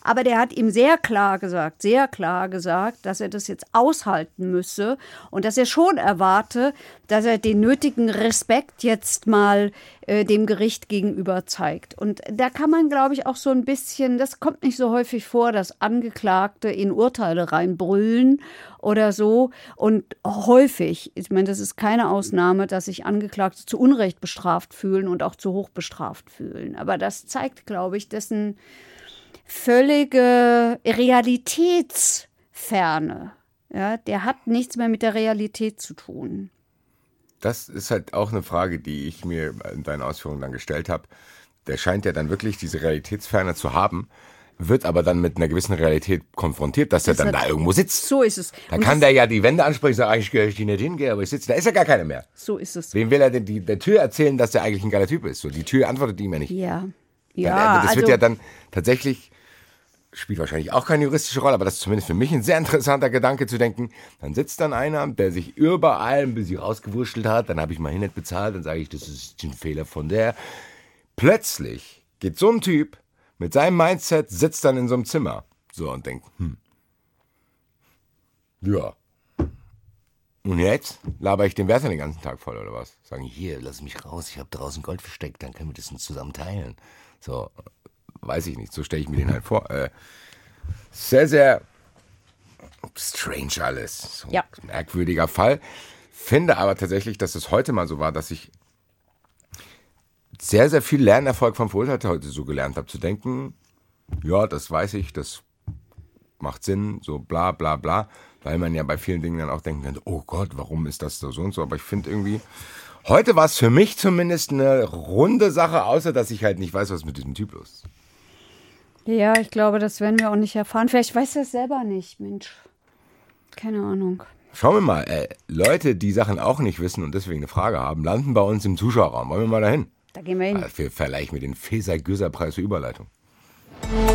Aber der hat ihm sehr klar gesagt, sehr klar gesagt, dass er das jetzt aushalten müsse und dass er schon erwarte, dass er den nötigen Respekt jetzt mal äh, dem Gericht gegenüber zeigt. Und da kann man, glaube ich, auch so ein bisschen, das kommt nicht so häufig vor, dass Angeklagte in Urteile reinbrüllen oder so. Und häufig, ich meine, das ist keine Ausnahme, dass sich Angeklagte zu Unrecht bestraft fühlen und auch zu hoch bestraft fühlen. Aber das zeigt, glaube ich, dessen völlige Realitätsferne. Ja, der hat nichts mehr mit der Realität zu tun. Das ist halt auch eine Frage, die ich mir in deinen Ausführungen dann gestellt habe. Der scheint ja dann wirklich diese Realitätsferne zu haben, wird aber dann mit einer gewissen Realität konfrontiert, dass er dann da irgendwo sitzt. So ist es. Da Und kann der ja die Wände ansprechen, sagen, eigentlich gehöre ich die nicht hingehe, aber ich sitze, da ist ja gar keiner mehr. So ist es. Wem will er denn die, der Tür erzählen, dass der eigentlich ein geiler Typ ist? So, die Tür antwortet ihm ja nicht. Ja. Dann, Ja, äh, das also, wird ja dann tatsächlich, spielt wahrscheinlich auch keine juristische Rolle, aber das ist zumindest für mich ein sehr interessanter Gedanke zu denken. Dann sitzt dann einer, der sich überall ein bisschen rausgewurschtelt hat, dann habe ich mal hin nicht bezahlt, dann sage ich, das ist ein Fehler von der. Plötzlich geht so ein Typ mit seinem Mindset, sitzt dann in so einem Zimmer so und denkt, hm, ja. Und jetzt laber ich den Wärter den ganzen Tag voll, oder was? Sagen, hier, lass mich raus, ich habe draußen Gold versteckt, dann können wir das zusammen teilen. So, weiß ich nicht, so stelle ich mir den halt vor. Äh, sehr, sehr strange alles. So Ja. merkwürdiger Fall. Finde aber tatsächlich, dass es heute mal so war, dass ich sehr, sehr viel Lernerfolg vom Verurteilten heute so gelernt habe, zu denken, ja, das weiß ich, das macht Sinn, so bla bla bla, weil man ja bei vielen Dingen dann auch denken könnte, oh Gott, warum ist das so und so, aber ich finde irgendwie, heute war es für mich zumindest eine runde Sache, außer dass ich halt nicht weiß, was mit diesem Typ los ist. ja, ich glaube, das werden wir auch nicht erfahren. Vielleicht weiß er es selber nicht, Mensch. Keine Ahnung. Schauen wir mal, äh, Leute, die Sachen auch nicht wissen und deswegen eine Frage haben, landen bei uns im Zuschauerraum. Wollen wir mal dahin? Da gehen wir hin. Äh, für Vergleich mit den Feser-Güser-Preis für Überleitung.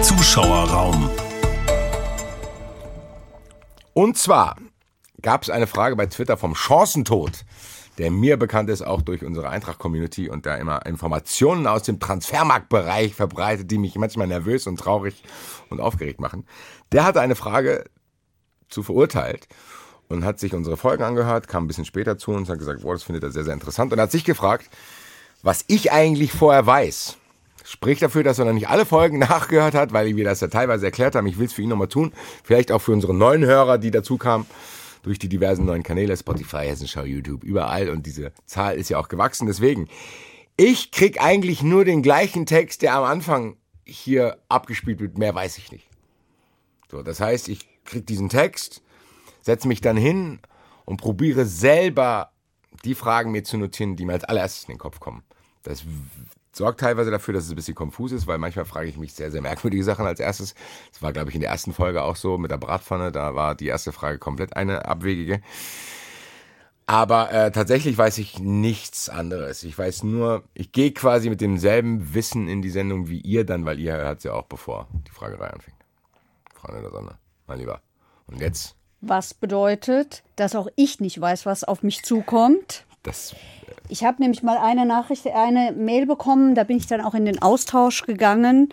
Zuschauerraum. Und zwar gab es eine Frage bei Twitter vom Chancentod, der mir bekannt ist, auch durch unsere Eintracht-Community und da immer Informationen aus dem Transfermarktbereich verbreitet, die mich manchmal nervös und traurig und aufgeregt machen. Der hatte eine Frage zu verurteilt und hat sich unsere Folgen angehört, kam ein bisschen später zu uns und hat gesagt, boah, das findet er sehr, sehr interessant und hat sich gefragt, was ich eigentlich vorher weiß. Spricht dafür, dass er noch nicht alle Folgen nachgehört hat, weil wir das ja teilweise erklärt haben. Ich will es für ihn nochmal tun. Vielleicht auch für unsere neuen Hörer, die dazu kamen, durch die diversen neuen Kanäle, Spotify, Hessenschau, YouTube, überall. Und diese Zahl ist ja auch gewachsen. Deswegen, ich krieg eigentlich nur den gleichen Text, der am Anfang hier abgespielt wird. Mehr weiß ich nicht. So, das heißt, ich krieg diesen Text, setze mich dann hin und probiere selber die Fragen mir zu notieren, die mir als allererstes in den Kopf kommen. Das sorgt teilweise dafür, dass es ein bisschen konfus ist, weil manchmal frage ich mich sehr, sehr merkwürdige Sachen als erstes. Das war, glaube ich, in der ersten Folge auch so mit der Bratpfanne. Da war die erste Frage komplett eine abwegige. Aber äh, tatsächlich weiß ich nichts anderes. Ich weiß nur, ich gehe quasi mit demselben Wissen in die Sendung wie ihr dann, weil ihr hört ja auch, bevor die Fragerei anfängt. Freunde der Sonne, mein Lieber. Und jetzt, Was bedeutet, dass auch ich nicht weiß, was auf mich zukommt. Das Ich habe nämlich mal eine Nachricht, eine Mail bekommen, da bin ich dann auch in den Austausch gegangen.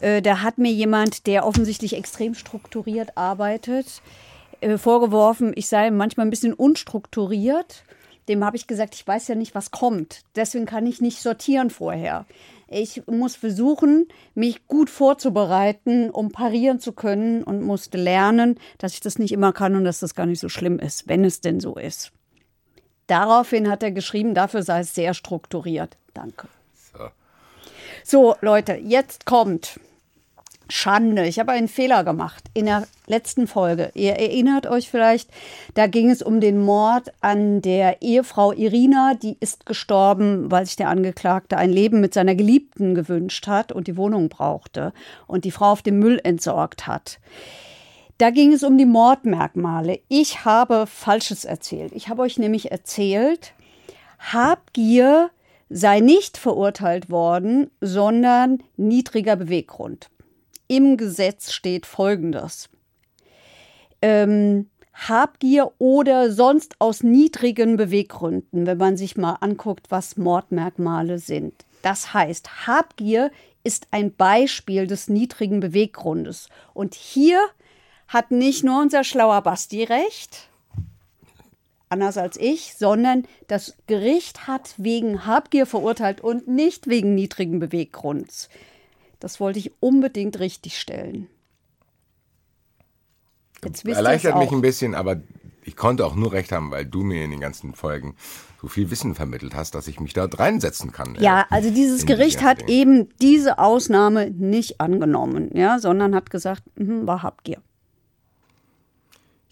Äh, Da hat mir jemand, der offensichtlich extrem strukturiert arbeitet, äh, vorgeworfen, ich sei manchmal ein bisschen unstrukturiert. Dem habe ich gesagt, ich weiß ja nicht, was kommt. Deswegen kann ich nicht sortieren vorher. Ich muss versuchen, mich gut vorzubereiten, um parieren zu können und musste lernen, dass ich das nicht immer kann und dass das gar nicht so schlimm ist, wenn es denn so ist. Daraufhin hat er geschrieben, dafür sei es sehr strukturiert. Danke. So. So, Leute, jetzt kommt Schande. Ich habe einen Fehler gemacht in der letzten Folge. Ihr erinnert euch vielleicht, da ging es um den Mord an der Ehefrau Irina. Die ist gestorben, weil sich der Angeklagte ein Leben mit seiner Geliebten gewünscht hat und die Wohnung brauchte und die Frau auf dem Müll entsorgt hat. Da ging es um die Mordmerkmale. Ich habe Falsches erzählt. Ich habe euch nämlich erzählt, Habgier sei nicht verurteilt worden, sondern niedriger Beweggrund. Im Gesetz steht Folgendes. Ähm, Habgier oder sonst aus niedrigen Beweggründen, wenn man sich mal anguckt, was Mordmerkmale sind. Das heißt, Habgier ist ein Beispiel des niedrigen Beweggrundes. Und hier hat nicht nur unser schlauer Basti recht, anders als ich, sondern das Gericht hat wegen Habgier verurteilt und nicht wegen niedrigen Beweggrunds. Das wollte ich unbedingt richtig stellen. Jetzt erleichtert mich ein bisschen, aber ich konnte auch nur recht haben, weil du mir in den ganzen Folgen so viel Wissen vermittelt hast, dass ich mich da reinsetzen kann. Ja, also dieses Gericht die hat eben diese Ausnahme nicht angenommen, ja, sondern hat gesagt, mhm, war Habgier.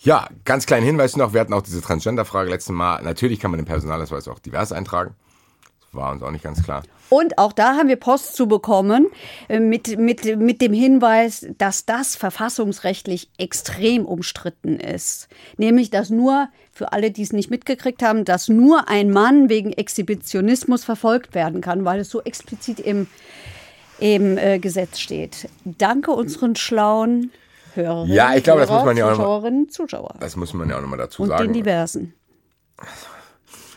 Ja, ganz kleinen Hinweis noch, wir hatten auch diese Transgender-Frage letztes Mal. Natürlich kann man den Personalausweis auch divers eintragen. Das war uns auch nicht ganz klar. Und auch da haben wir Post zu bekommen äh, mit, mit, mit dem Hinweis, dass das verfassungsrechtlich extrem umstritten ist. Nämlich, dass nur, für alle, die es nicht mitgekriegt haben, dass nur ein Mann wegen Exhibitionismus verfolgt werden kann, weil es so explizit im, im äh, Gesetz steht. Danke unseren schlauen Hörerinnen, Ja, ich glaube, das Hörer, muss man ja auch Zuschauerinnen, Zuschauer. Das muss man ja auch nochmal dazu Und sagen. den diversen.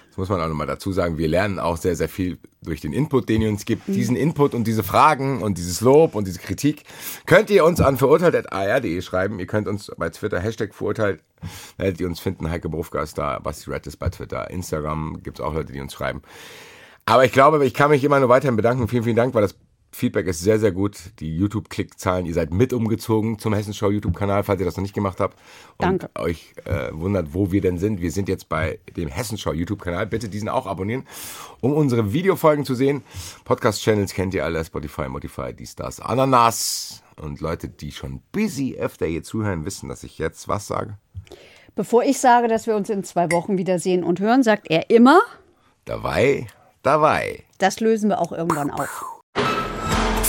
Das muss man auch nochmal dazu sagen. Wir lernen auch sehr, sehr viel durch den Input, den ihr uns gibt. Diesen Input und diese Fragen und dieses Lob und diese Kritik könnt ihr uns an verurteilt.ar.de schreiben. Ihr könnt uns bei Twitter Hashtag verurteilt, werdet ihr uns finden. Heike Berufka ist da, Basti Red ist bei Twitter, Instagram gibt es auch Leute, die uns schreiben. Aber ich glaube, ich kann mich immer nur weiterhin bedanken. Vielen, vielen Dank, weil das Feedback ist sehr, sehr gut. Die YouTube-Klickzahlen, ihr seid mit umgezogen zum Hessenschau YouTube-Kanal, falls ihr das noch nicht gemacht habt. Und Danke. euch äh, wundert, wo wir denn sind. Wir sind jetzt bei dem Hessenschau YouTube-Kanal. Bitte diesen auch abonnieren, um unsere Videofolgen zu sehen. Podcast-Channels kennt ihr alle, Spotify, Modify, dies, das, Ananas. Und Leute, die schon busy öfter hier zuhören, wissen, dass ich jetzt was sage. Bevor ich sage, dass wir uns in zwei Wochen wiedersehen und hören, sagt er immer, Dabei, dabei. das lösen wir auch irgendwann auf.